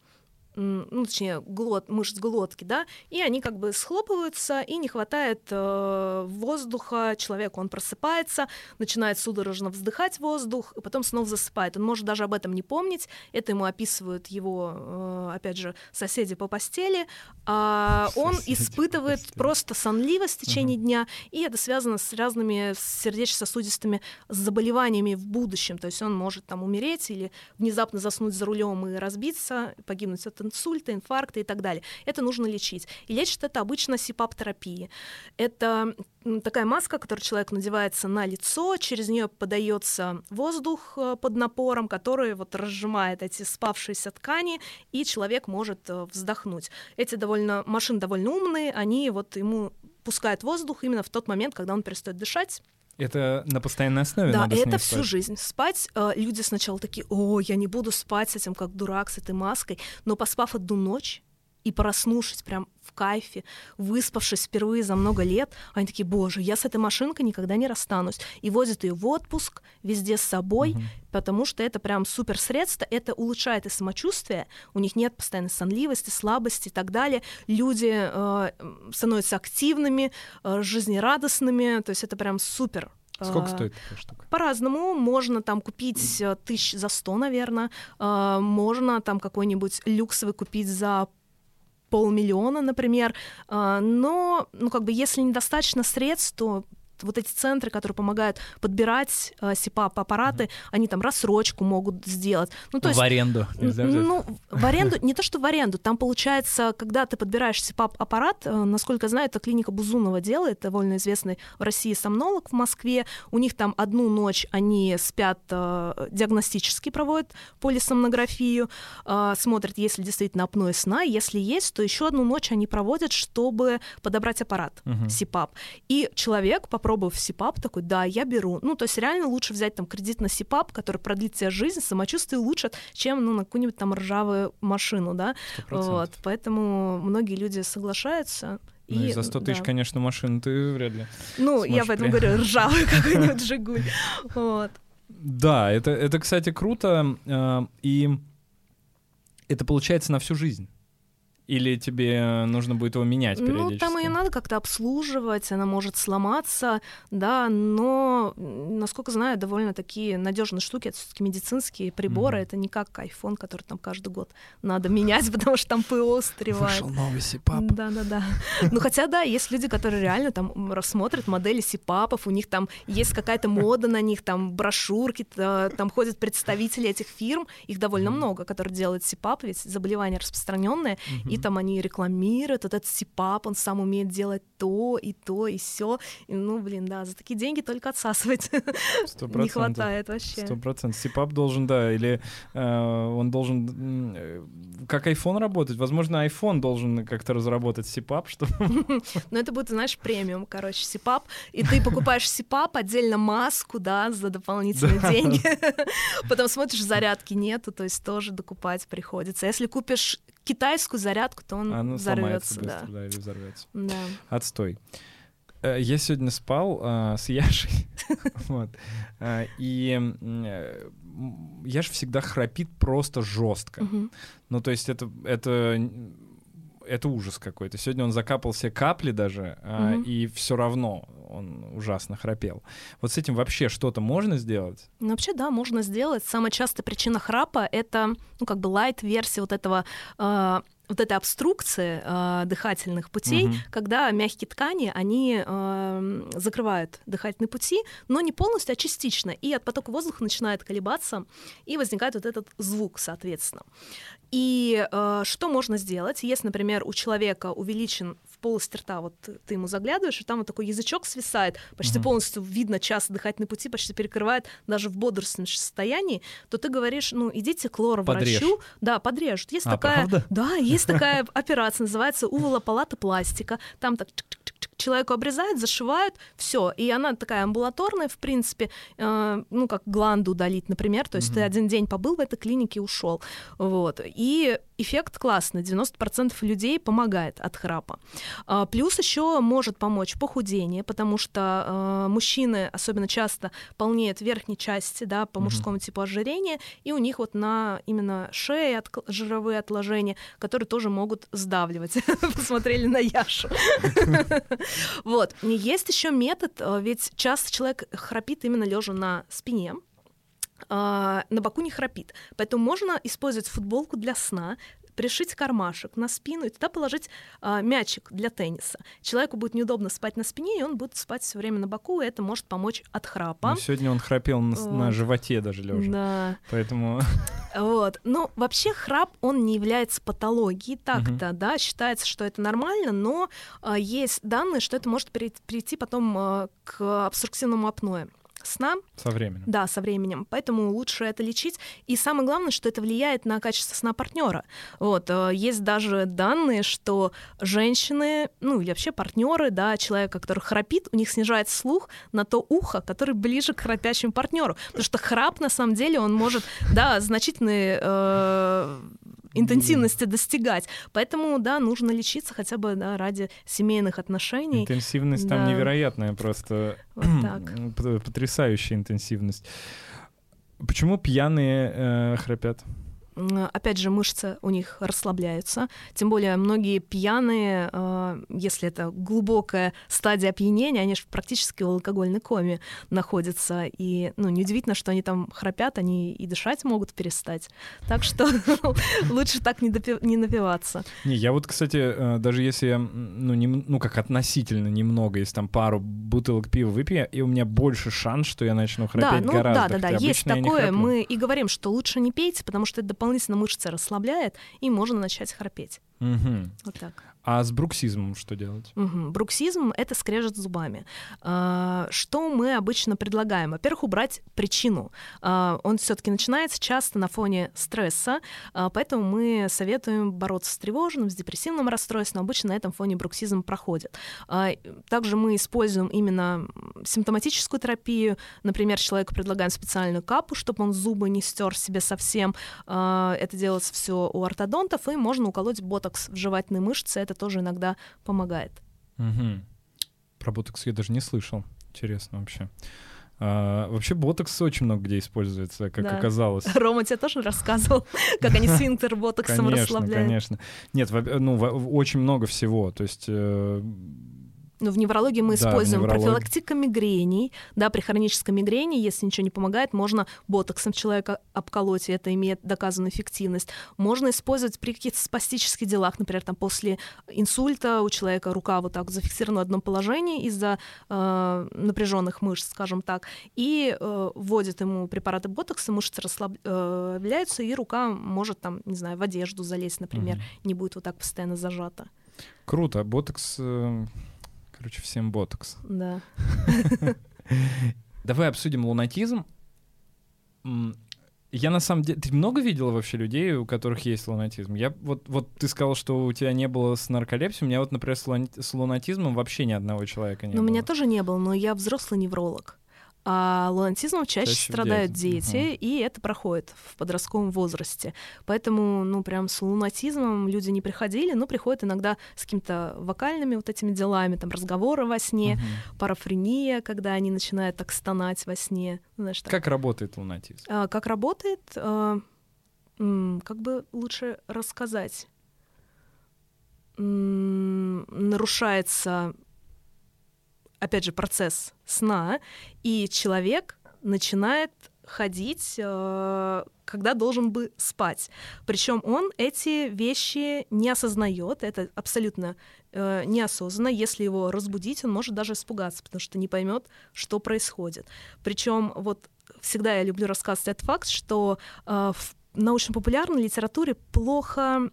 ну, точнее, глот, мышц глотки, да, и они как бы схлопываются, и не хватает э, воздуха человеку. Он просыпается, начинает судорожно вздыхать воздух, и потом снова засыпает. Он может даже об этом не помнить. Это ему описывают его, э, опять же, соседи по постели. А он Соседи испытывает постели. просто сонливость в течение дня, и это связано с разными сердечно-сосудистыми заболеваниями в будущем. То есть он может там умереть или внезапно заснуть за рулем и разбиться, погибнуть от инсульта, инфаркта и так далее. Это нужно лечить. И лечит это обычно СИПАП-терапией. Это такая маска, которую человек надевается на лицо, через нее подается воздух э, под напором, который вот разжимает эти спавшиеся ткани, и человек может э, вздохнуть. Эти довольно машины довольно умные, они вот ему пускают воздух именно в тот момент, когда он перестает дышать. Это на постоянной основе Да, это всю спать? жизнь. Спать э, люди сначала такие, о, я не буду спать с этим как дурак, с этой маской, но поспав одну ночь и проснувшись прям в кайфе, выспавшись впервые за много лет, они такие, боже, я с этой машинкой никогда не расстанусь. И возят ее в отпуск, везде с собой, Мгм. потому что это прям супер средство, это улучшает и самочувствие, у них нет постоянной сонливости, слабости и так далее. Люди э, становятся активными, э, жизнерадостными, то есть это прям супер. Сколько Э, стоит такая штука? по-разному. Можно там купить э, тысяч за сто, наверное. Э, Можно там какой-нибудь люксовый купить за полмиллиона, например. Э, Но, ну, как бы, если недостаточно средств, то вот эти центры, которые помогают подбирать э, СИПАП-аппараты, они там рассрочку могут сделать. Ну, то есть в аренду ну, в аренду, не то, что в аренду, там получается, когда ты подбираешь СИПАП-аппарат, э, насколько я знаю, это клиника Бузунова делает, довольно известный в России сомнолог в Москве, у них там одну ночь они спят, э, диагностически проводят полисомнографию, э, смотрят, есть ли действительно апноэ сна, если есть, то еще одну ночь они проводят, чтобы подобрать аппарат Мгм. СИПАП. И человек, попробовав СИПАП, такой, да, я беру. Ну, то есть реально лучше взять там кредит на СИПАП, который продлит тебе жизнь, самочувствие улучшит, чем ну, на какую-нибудь там ржавую машину, да. Сто процентов. Вот, поэтому многие люди соглашаются. Ну и за 100 тысяч, да. конечно, машину ты вряд ли. Ну, я поэтому при- говорю, ржавый [laughs] какой-нибудь Жигуль. Вот. Да, это, это кстати, круто. э, И это получается на всю жизнь. Или тебе нужно будет его менять периодически? Ну, там ее надо как-то обслуживать, она может сломаться, да, но, насколько знаю, довольно такие надежные штуки, это все-таки медицинские приборы, mm-hmm. это не как iPhone, который там каждый год надо менять, [laughs] потому что там ПО устаревает. Вышел новый сипап. Да-да-да. Ну, хотя, да, есть люди, которые реально там рассмотрят модели сипапов, у них там есть какая-то мода на них, там брошюрки, там ходят представители этих фирм, их довольно много, которые делают сипап, ведь заболевание распространенное, и там они рекламируют, этот сипап, он сам умеет делать то и то и все. ну, блин, да, за такие деньги только отсасывать [laughs] не хватает вообще. Сто процентов. Сипап должен, да, или э, он должен э, как iPhone работать. Возможно, iPhone должен как-то разработать сипап, [laughs] чтобы... [laughs] Ну, это будет, знаешь, премиум, короче, сипап. И ты покупаешь сипап, отдельно маску, да, за дополнительные деньги. Потом смотришь, зарядки нету, то есть тоже докупать приходится. Если купишь китайскую зарядку, то он Она взорвется. да. да, или взорвется. Да. Отстой. Э, я сегодня спал э, с Яшей, [laughs] вот, э, и э, Яш всегда храпит просто жестко. Ну, то есть это, это это ужас какой-то. Сегодня он закапал все капли даже, а, и все равно он ужасно храпел. Вот с этим вообще что-то можно сделать? Ну, вообще, да, можно сделать. Самая частая причина храпа — это, ну, как бы лайт-версия вот этого э, вот этой обструкции э, дыхательных путей, угу. когда мягкие ткани, они э, закрывают дыхательные пути, но не полностью, а частично, и от потока воздуха начинает колебаться, и возникает вот этот звук, соответственно. И э, что можно сделать, если, например, у человека увеличен в полости рта, вот ты ему заглядываешь, и там вот такой язычок свисает, почти mm-hmm. полностью видно час дыхательные пути, почти перекрывает даже в бодрственном состоянии, то ты говоришь, ну, идите к лор-врачу. Да, подрежут. Есть а, такая... Правда? Да, есть [laughs] такая операция, называется уволопалата пластика. Там так человеку обрезают, зашивают, все. И она такая амбулаторная, в принципе, э, ну, как гланду удалить, например. То есть mm-hmm. ты один день побыл в этой клинике и ушел. Вот. И эффект классный. 90% людей помогает от храпа. А, плюс еще может помочь похудение, потому что э, мужчины особенно часто полнеют в верхней части, да, по mm-hmm. мужскому типу ожирения, и у них вот на именно шее от, жировые отложения, которые тоже могут сдавливать. [laughs] Посмотрели на Яшу. [laughs] Вот. Есть еще метод, э, ведь часто человек храпит именно лежа на спине, а, на боку не храпит. Поэтому можно использовать футболку для сна, пришить кармашек на спину и туда положить а, мячик для тенниса. Человеку будет неудобно спать на спине, и он будет спать все время на боку, и это может помочь от храпа. Ну, сегодня он храпел на, на животе даже лежа. Да. Поэтому. [laughs] Вот. Ну, вообще храп, он не является патологией так-то, угу. да, считается, что это нормально, но а, есть данные, что это может прийти потом а, к обструктивному апноэ сна. Со временем. Да, со временем. Поэтому лучше это лечить. И самое главное, что это влияет на качество сна партнера. Вот. Э, есть даже данные, что женщины, ну или вообще партнеры, да, человека, который храпит, у них снижается слух на то ухо, который ближе к храпящему партнеру. Потому что храп, на самом деле, он может, да, значительные э, интенсивности достигать. Поэтому, да, нужно лечиться хотя бы да, ради семейных отношений. Интенсивность да. там невероятная просто. Вот так. [clears throat] Потрясающая интенсивность. Почему пьяные э, храпят? Опять же, мышцы у них расслабляются. Тем более многие пьяные, а, если это глубокая стадия опьянения, они же практически в алкогольной коме находятся. И ну, неудивительно, что они там храпят, они и дышать могут перестать. Так что [laughs] лучше так не, допи- не напиваться. Не, я вот, кстати, э, даже если я, ну, не, ну, как относительно немного, если там пару бутылок пива выпью, и у меня больше шанс, что я начну храпеть да, ну, гораздо. Да, да, да, есть такое. Мы и говорим, что лучше не пейте, потому что это дополнительно дополнительно мышцы расслабляет, и можно начать храпеть. Угу. Вот так. А с бруксизмом что делать? Угу. Бруксизм — это скрежет зубами. А, что мы обычно предлагаем? Во-первых, убрать причину. А, он все таки начинается часто на фоне стресса, а, поэтому мы советуем бороться с тревожным, с депрессивным расстройством. Обычно на этом фоне бруксизм проходит. Также мы используем именно симптоматическую терапию. Например, человеку предлагаем специальную капу, чтобы он зубы не стер себе совсем. Это делается все у ортодонтов, и можно уколоть ботокс в жевательные мышцы. Это тоже иногда помогает. Угу. Про ботокс я даже не слышал. Интересно вообще. А, вообще ботокс очень много где используется, как Да. оказалось. [laughs] Рома тебе тоже рассказывал, [laughs] как они сфинктер ботоксом Конечно, расслабляют. конечно. Нет, во- ну, очень много всего. То есть э, Ну, в неврологии мы Да, используем неврологии. профилактика мигрений. Да, при хронической мигрени, если ничего не помогает, можно ботоксом человека обколоть, и это имеет доказанную эффективность. Можно использовать при каких-то спастических делах, например, там после инсульта у человека рука вот так зафиксирована в одном положении из-за э, напряженных мышц, скажем так, и э, вводят ему препараты ботокса, мышцы расслабляются, и рука может там, не знаю, в одежду залезть, например, Мгм. не будет вот так постоянно зажата. круто. Ботокс... короче, всем ботокс. Да. [laughs] Давай обсудим лунатизм. Я на самом деле... Ты много видела вообще людей, у которых есть лунатизм? Я вот, вот ты сказал, что у тебя не было с нарколепсией. У меня вот, например, с, луна- с лунатизмом вообще ни одного человека не Но у было. меня тоже не было, но я взрослый невролог. А лунатизмом чаще, Чаще страдают детях, дети, и это проходит в подростковом возрасте. Поэтому, ну, прям с лунатизмом люди не приходили, но приходят иногда с какими-то вокальными вот этими делами, там, разговоры во сне, Мгм. парафрения, когда они начинают так стонать во сне. Знаешь, так. Как работает лунатизм? А, как работает? А, как бы лучше рассказать? Нарушается, опять же, процесс сна, и человек начинает ходить, э, когда должен бы спать. Причем он эти вещи не осознает, это абсолютно э, неосознанно. Если его разбудить, он может даже испугаться, потому что не поймет, что происходит. Причем вот всегда я люблю рассказывать этот факт, что э, в научно-популярной литературе плохо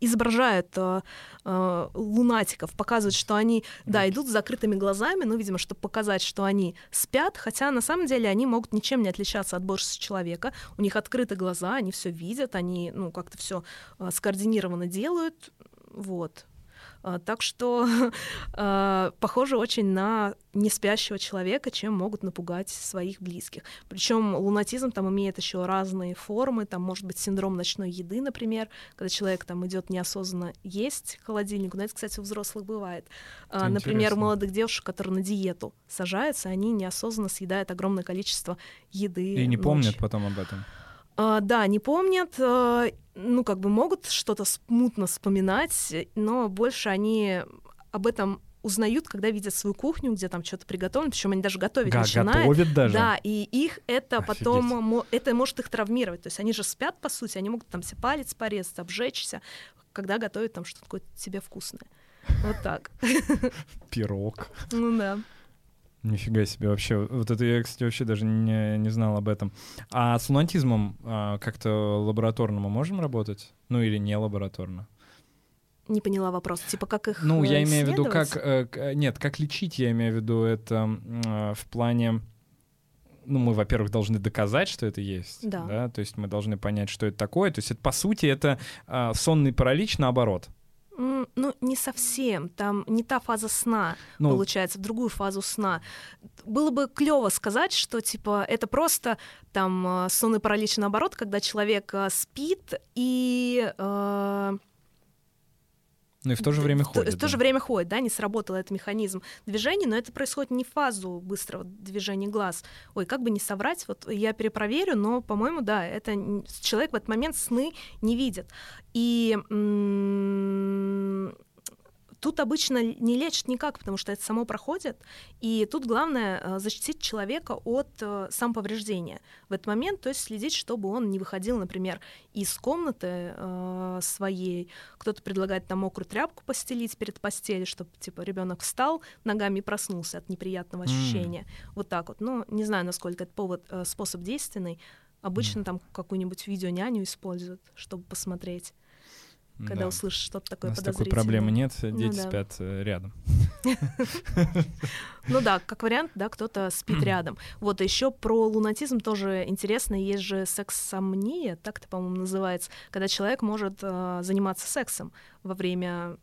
изображают э, э, лунатиков, показывают, что они, да, идут с закрытыми глазами, ну, видимо, чтобы показать, что они спят, хотя на самом деле они могут ничем не отличаться от большинства человека. У них открыты глаза, они все видят, они, ну, как-то все скоординированно делают, вот. А, Так что э, [laughs] похоже очень на неспящего человека, чем могут напугать своих близких. Причем лунатизм там имеет еще разные формы. Там может быть синдром ночной еды, например, когда человек там идет неосознанно есть к холодильнику. Но это, кстати, у взрослых бывает. А, Это Например, у молодых девушек, которые на диету сажаются, они неосознанно съедают огромное количество еды. И не ночью. помнят потом об этом. А, да, не помнят, а, ну, как бы могут что-то смутно вспоминать, но больше они об этом узнают, когда видят свою кухню, где там что-то приготовлено, причем они даже готовить Га- начинают. готовят даже. Да, и их это Офигеть. потом, это может их травмировать. То есть они же спят, по сути, они могут там себе палец порезать, обжечься, когда готовят там что-то такое себе вкусное. Вот так. [laughs] Пирог. Ну да. Нифига себе вообще. Вот это я, кстати, вообще даже не, не знал об этом. А с лунатизмом а, как-то лабораторно мы можем работать? Ну или не лабораторно? Не поняла вопрос. Типа, как их Ну, я э, имею в виду, как... э, к- нет, как лечить, я имею в виду это э, в плане... Ну, мы, во-первых, должны доказать, что это есть. Да. То есть мы должны понять, что это такое. То есть это, по сути, это а, сонный паралич наоборот. Ну, не совсем. Там не та фаза сна, Ну, получается, в другую фазу сна. Было бы клево сказать, что типа это просто там э, сонный паралич наоборот, когда человек э, спит и э, ну и в то же время в ходит. В то же да. время ходит, да, не сработал этот механизм движения, но это происходит не в фазу быстрого движения глаз. Ой, как бы не соврать, вот я перепроверю, но, по-моему, да, это человек в этот момент сны не видит. И м, тут обычно не лечат никак, потому что это само проходит. И тут главное э, защитить человека от э, самоповреждения в этот момент, то есть следить, чтобы он не выходил, например, из комнаты э, своей. Кто-то предлагает там мокрую тряпку постелить перед постелью, чтобы типа ребенок встал ногами проснулся от неприятного ощущения. Вот так вот. Ну, не знаю, насколько это повод, способ действенный. Обычно там какую-нибудь видеоняню используют, чтобы посмотреть, когда Да. услышишь что-то У такое нас такой проблемы нет, Ну дети да. спят э, рядом. [laughs] Ну да, как вариант, да, кто-то спит [clears throat] рядом. Вот еще про лунатизм тоже интересно. Есть же сексомния, так это, по-моему, называется, когда человек может э, заниматься сексом во время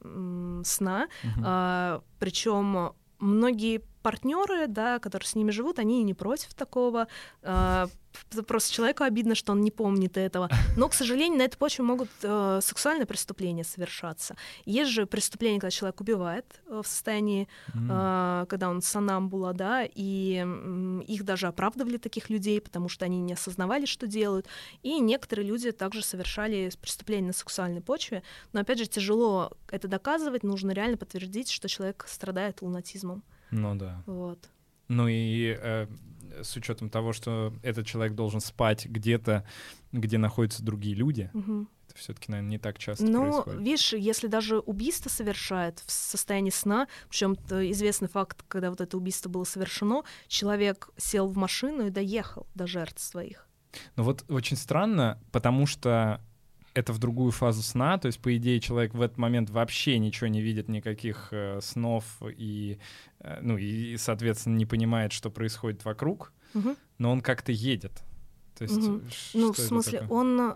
сна. Мгм. Причем многие партнеры, да, которые с ними живут, они не против такого. Просто человеку обидно, что он не помнит этого. [laughs] Но, к сожалению, на этой почве могут э, сексуальные преступления совершаться. Есть же преступления, когда человек убивает э, в состоянии, э, когда он санамбула, да, и э, их даже оправдывали таких людей, потому что они не осознавали, что делают. И некоторые люди также совершали преступления на сексуальной почве. Но, опять же, тяжело это доказывать, нужно реально подтвердить, что человек страдает лунатизмом. Ну да. Вот. Ну и э, с учетом того, что этот человек должен спать где-то, где находятся другие люди, угу. это все-таки, наверное, не так часто Но, происходит. видишь, если даже убийство совершает в состоянии сна, причем известный факт, когда вот это убийство было совершено, человек сел в машину и доехал до жертв своих. Ну вот очень странно, потому что это в другую фазу сна, то есть, по идее, человек в этот момент вообще ничего не видит, никаких э, снов и, э, ну, и, соответственно, не понимает, что происходит вокруг, угу. но он как-то едет. То есть, угу. Ну, в смысле, он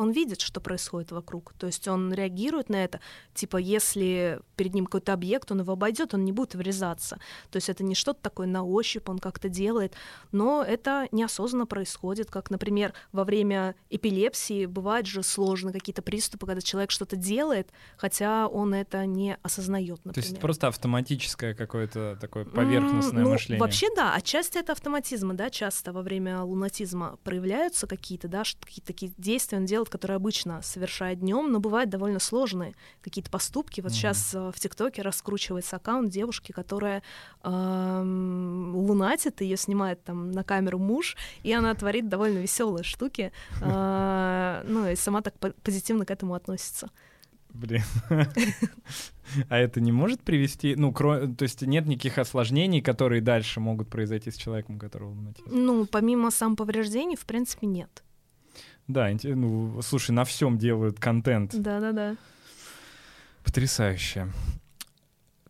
он видит, что происходит вокруг. То есть он реагирует на это. Типа, если перед ним какой-то объект, он его обойдет, он не будет врезаться. То есть это не что-то такое на ощупь, он как-то делает. Но это неосознанно происходит. Как, например, во время эпилепсии бывают же сложные какие-то приступы, когда человек что-то делает, хотя он это не осознает. То есть это просто автоматическое какое-то такое поверхностное mm, ну, мышление. Вообще да, отчасти это автоматизма, да, часто во время лунатизма проявляются какие-то, да, какие-то такие действия он делает, которые обычно совершает днем, но бывают довольно сложные какие-то поступки. Вот mm-hmm. сейчас э, в ТикТоке раскручивается аккаунт девушки, которая э, лунатит, ее снимает там на камеру муж, и она творит довольно веселые штуки. [laughs] Э, ну и сама так позитивно к этому относится. Блин. А это не может привести, ну, кро... то есть нет никаких осложнений, которые дальше могут произойти с человеком, которого лунатизм? Ну, помимо самоповреждений, в принципе, нет. Да, ну, слушай, на всем делают контент. Да-да-да. Потрясающе.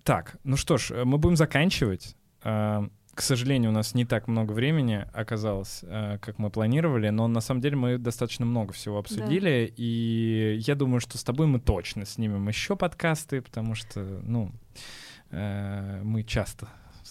Так, ну что ж, мы будем заканчивать. А, к сожалению, у нас не так много времени оказалось, а, как мы планировали, но на самом деле мы достаточно много всего обсудили, да. и я думаю, что с тобой мы точно снимем еще подкасты, потому что, ну, э, мы часто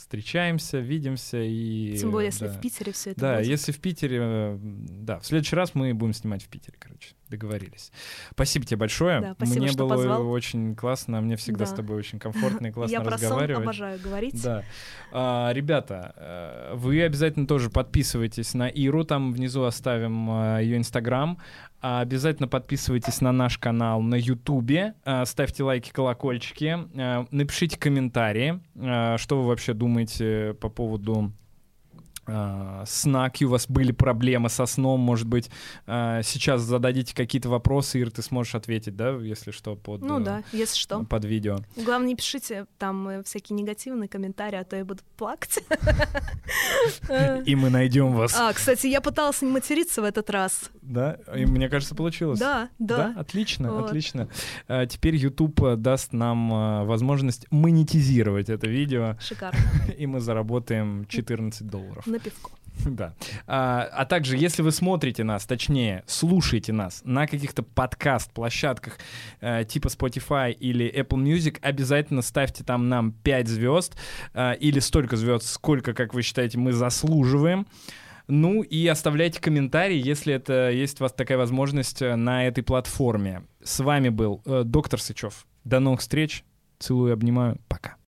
встречаемся, видимся и... Тем более, если да. в Питере все это Да, будет. если в Питере, да, в следующий раз мы будем снимать в Питере, короче, договорились. Спасибо тебе большое. Да, спасибо, мне было позвал. очень классно, мне всегда да. с тобой очень [laughs] комфортно и классно Я разговаривать. Я про обожаю говорить. Да. А, ребята, э, вы обязательно тоже подписывайтесь на Иру, там внизу оставим а, ее инстаграм. Обязательно подписывайтесь на наш канал на Ютубе, а, ставьте лайки, колокольчики, а, напишите комментарии, что вы вообще думаете по поводу э, сна, какие у вас были проблемы со сном, может быть, э, сейчас зададите какие-то вопросы, Ир, ты сможешь ответить, да, если что, под, ну, да, если что. под видео. Главное, не пишите там э, всякие негативные комментарии, а то я буду плакать. [laughs] И мы найдем вас. А, кстати, я пыталась не материться в этот раз. Да? И мне кажется, получилось. Да, да. Да, отлично, вот. отлично. А, теперь YouTube э, даст нам а, возможность монетизировать это видео. Шикарно. [laughs] И мы заработаем 14 долларов. На пивко. [laughs] Да. А, а также, если вы смотрите нас, точнее, слушаете нас на каких-то подкаст-площадках э, типа Spotify или Apple Music, обязательно ставьте там нам 5 звезд э, или столько звезд, сколько, как вы считаете, мы заслуживаем. Ну и оставляйте комментарии, если это есть у вас такая возможность э, на этой платформе. С вами был э, доктор Сычев. До новых встреч. Целую, обнимаю. Пока.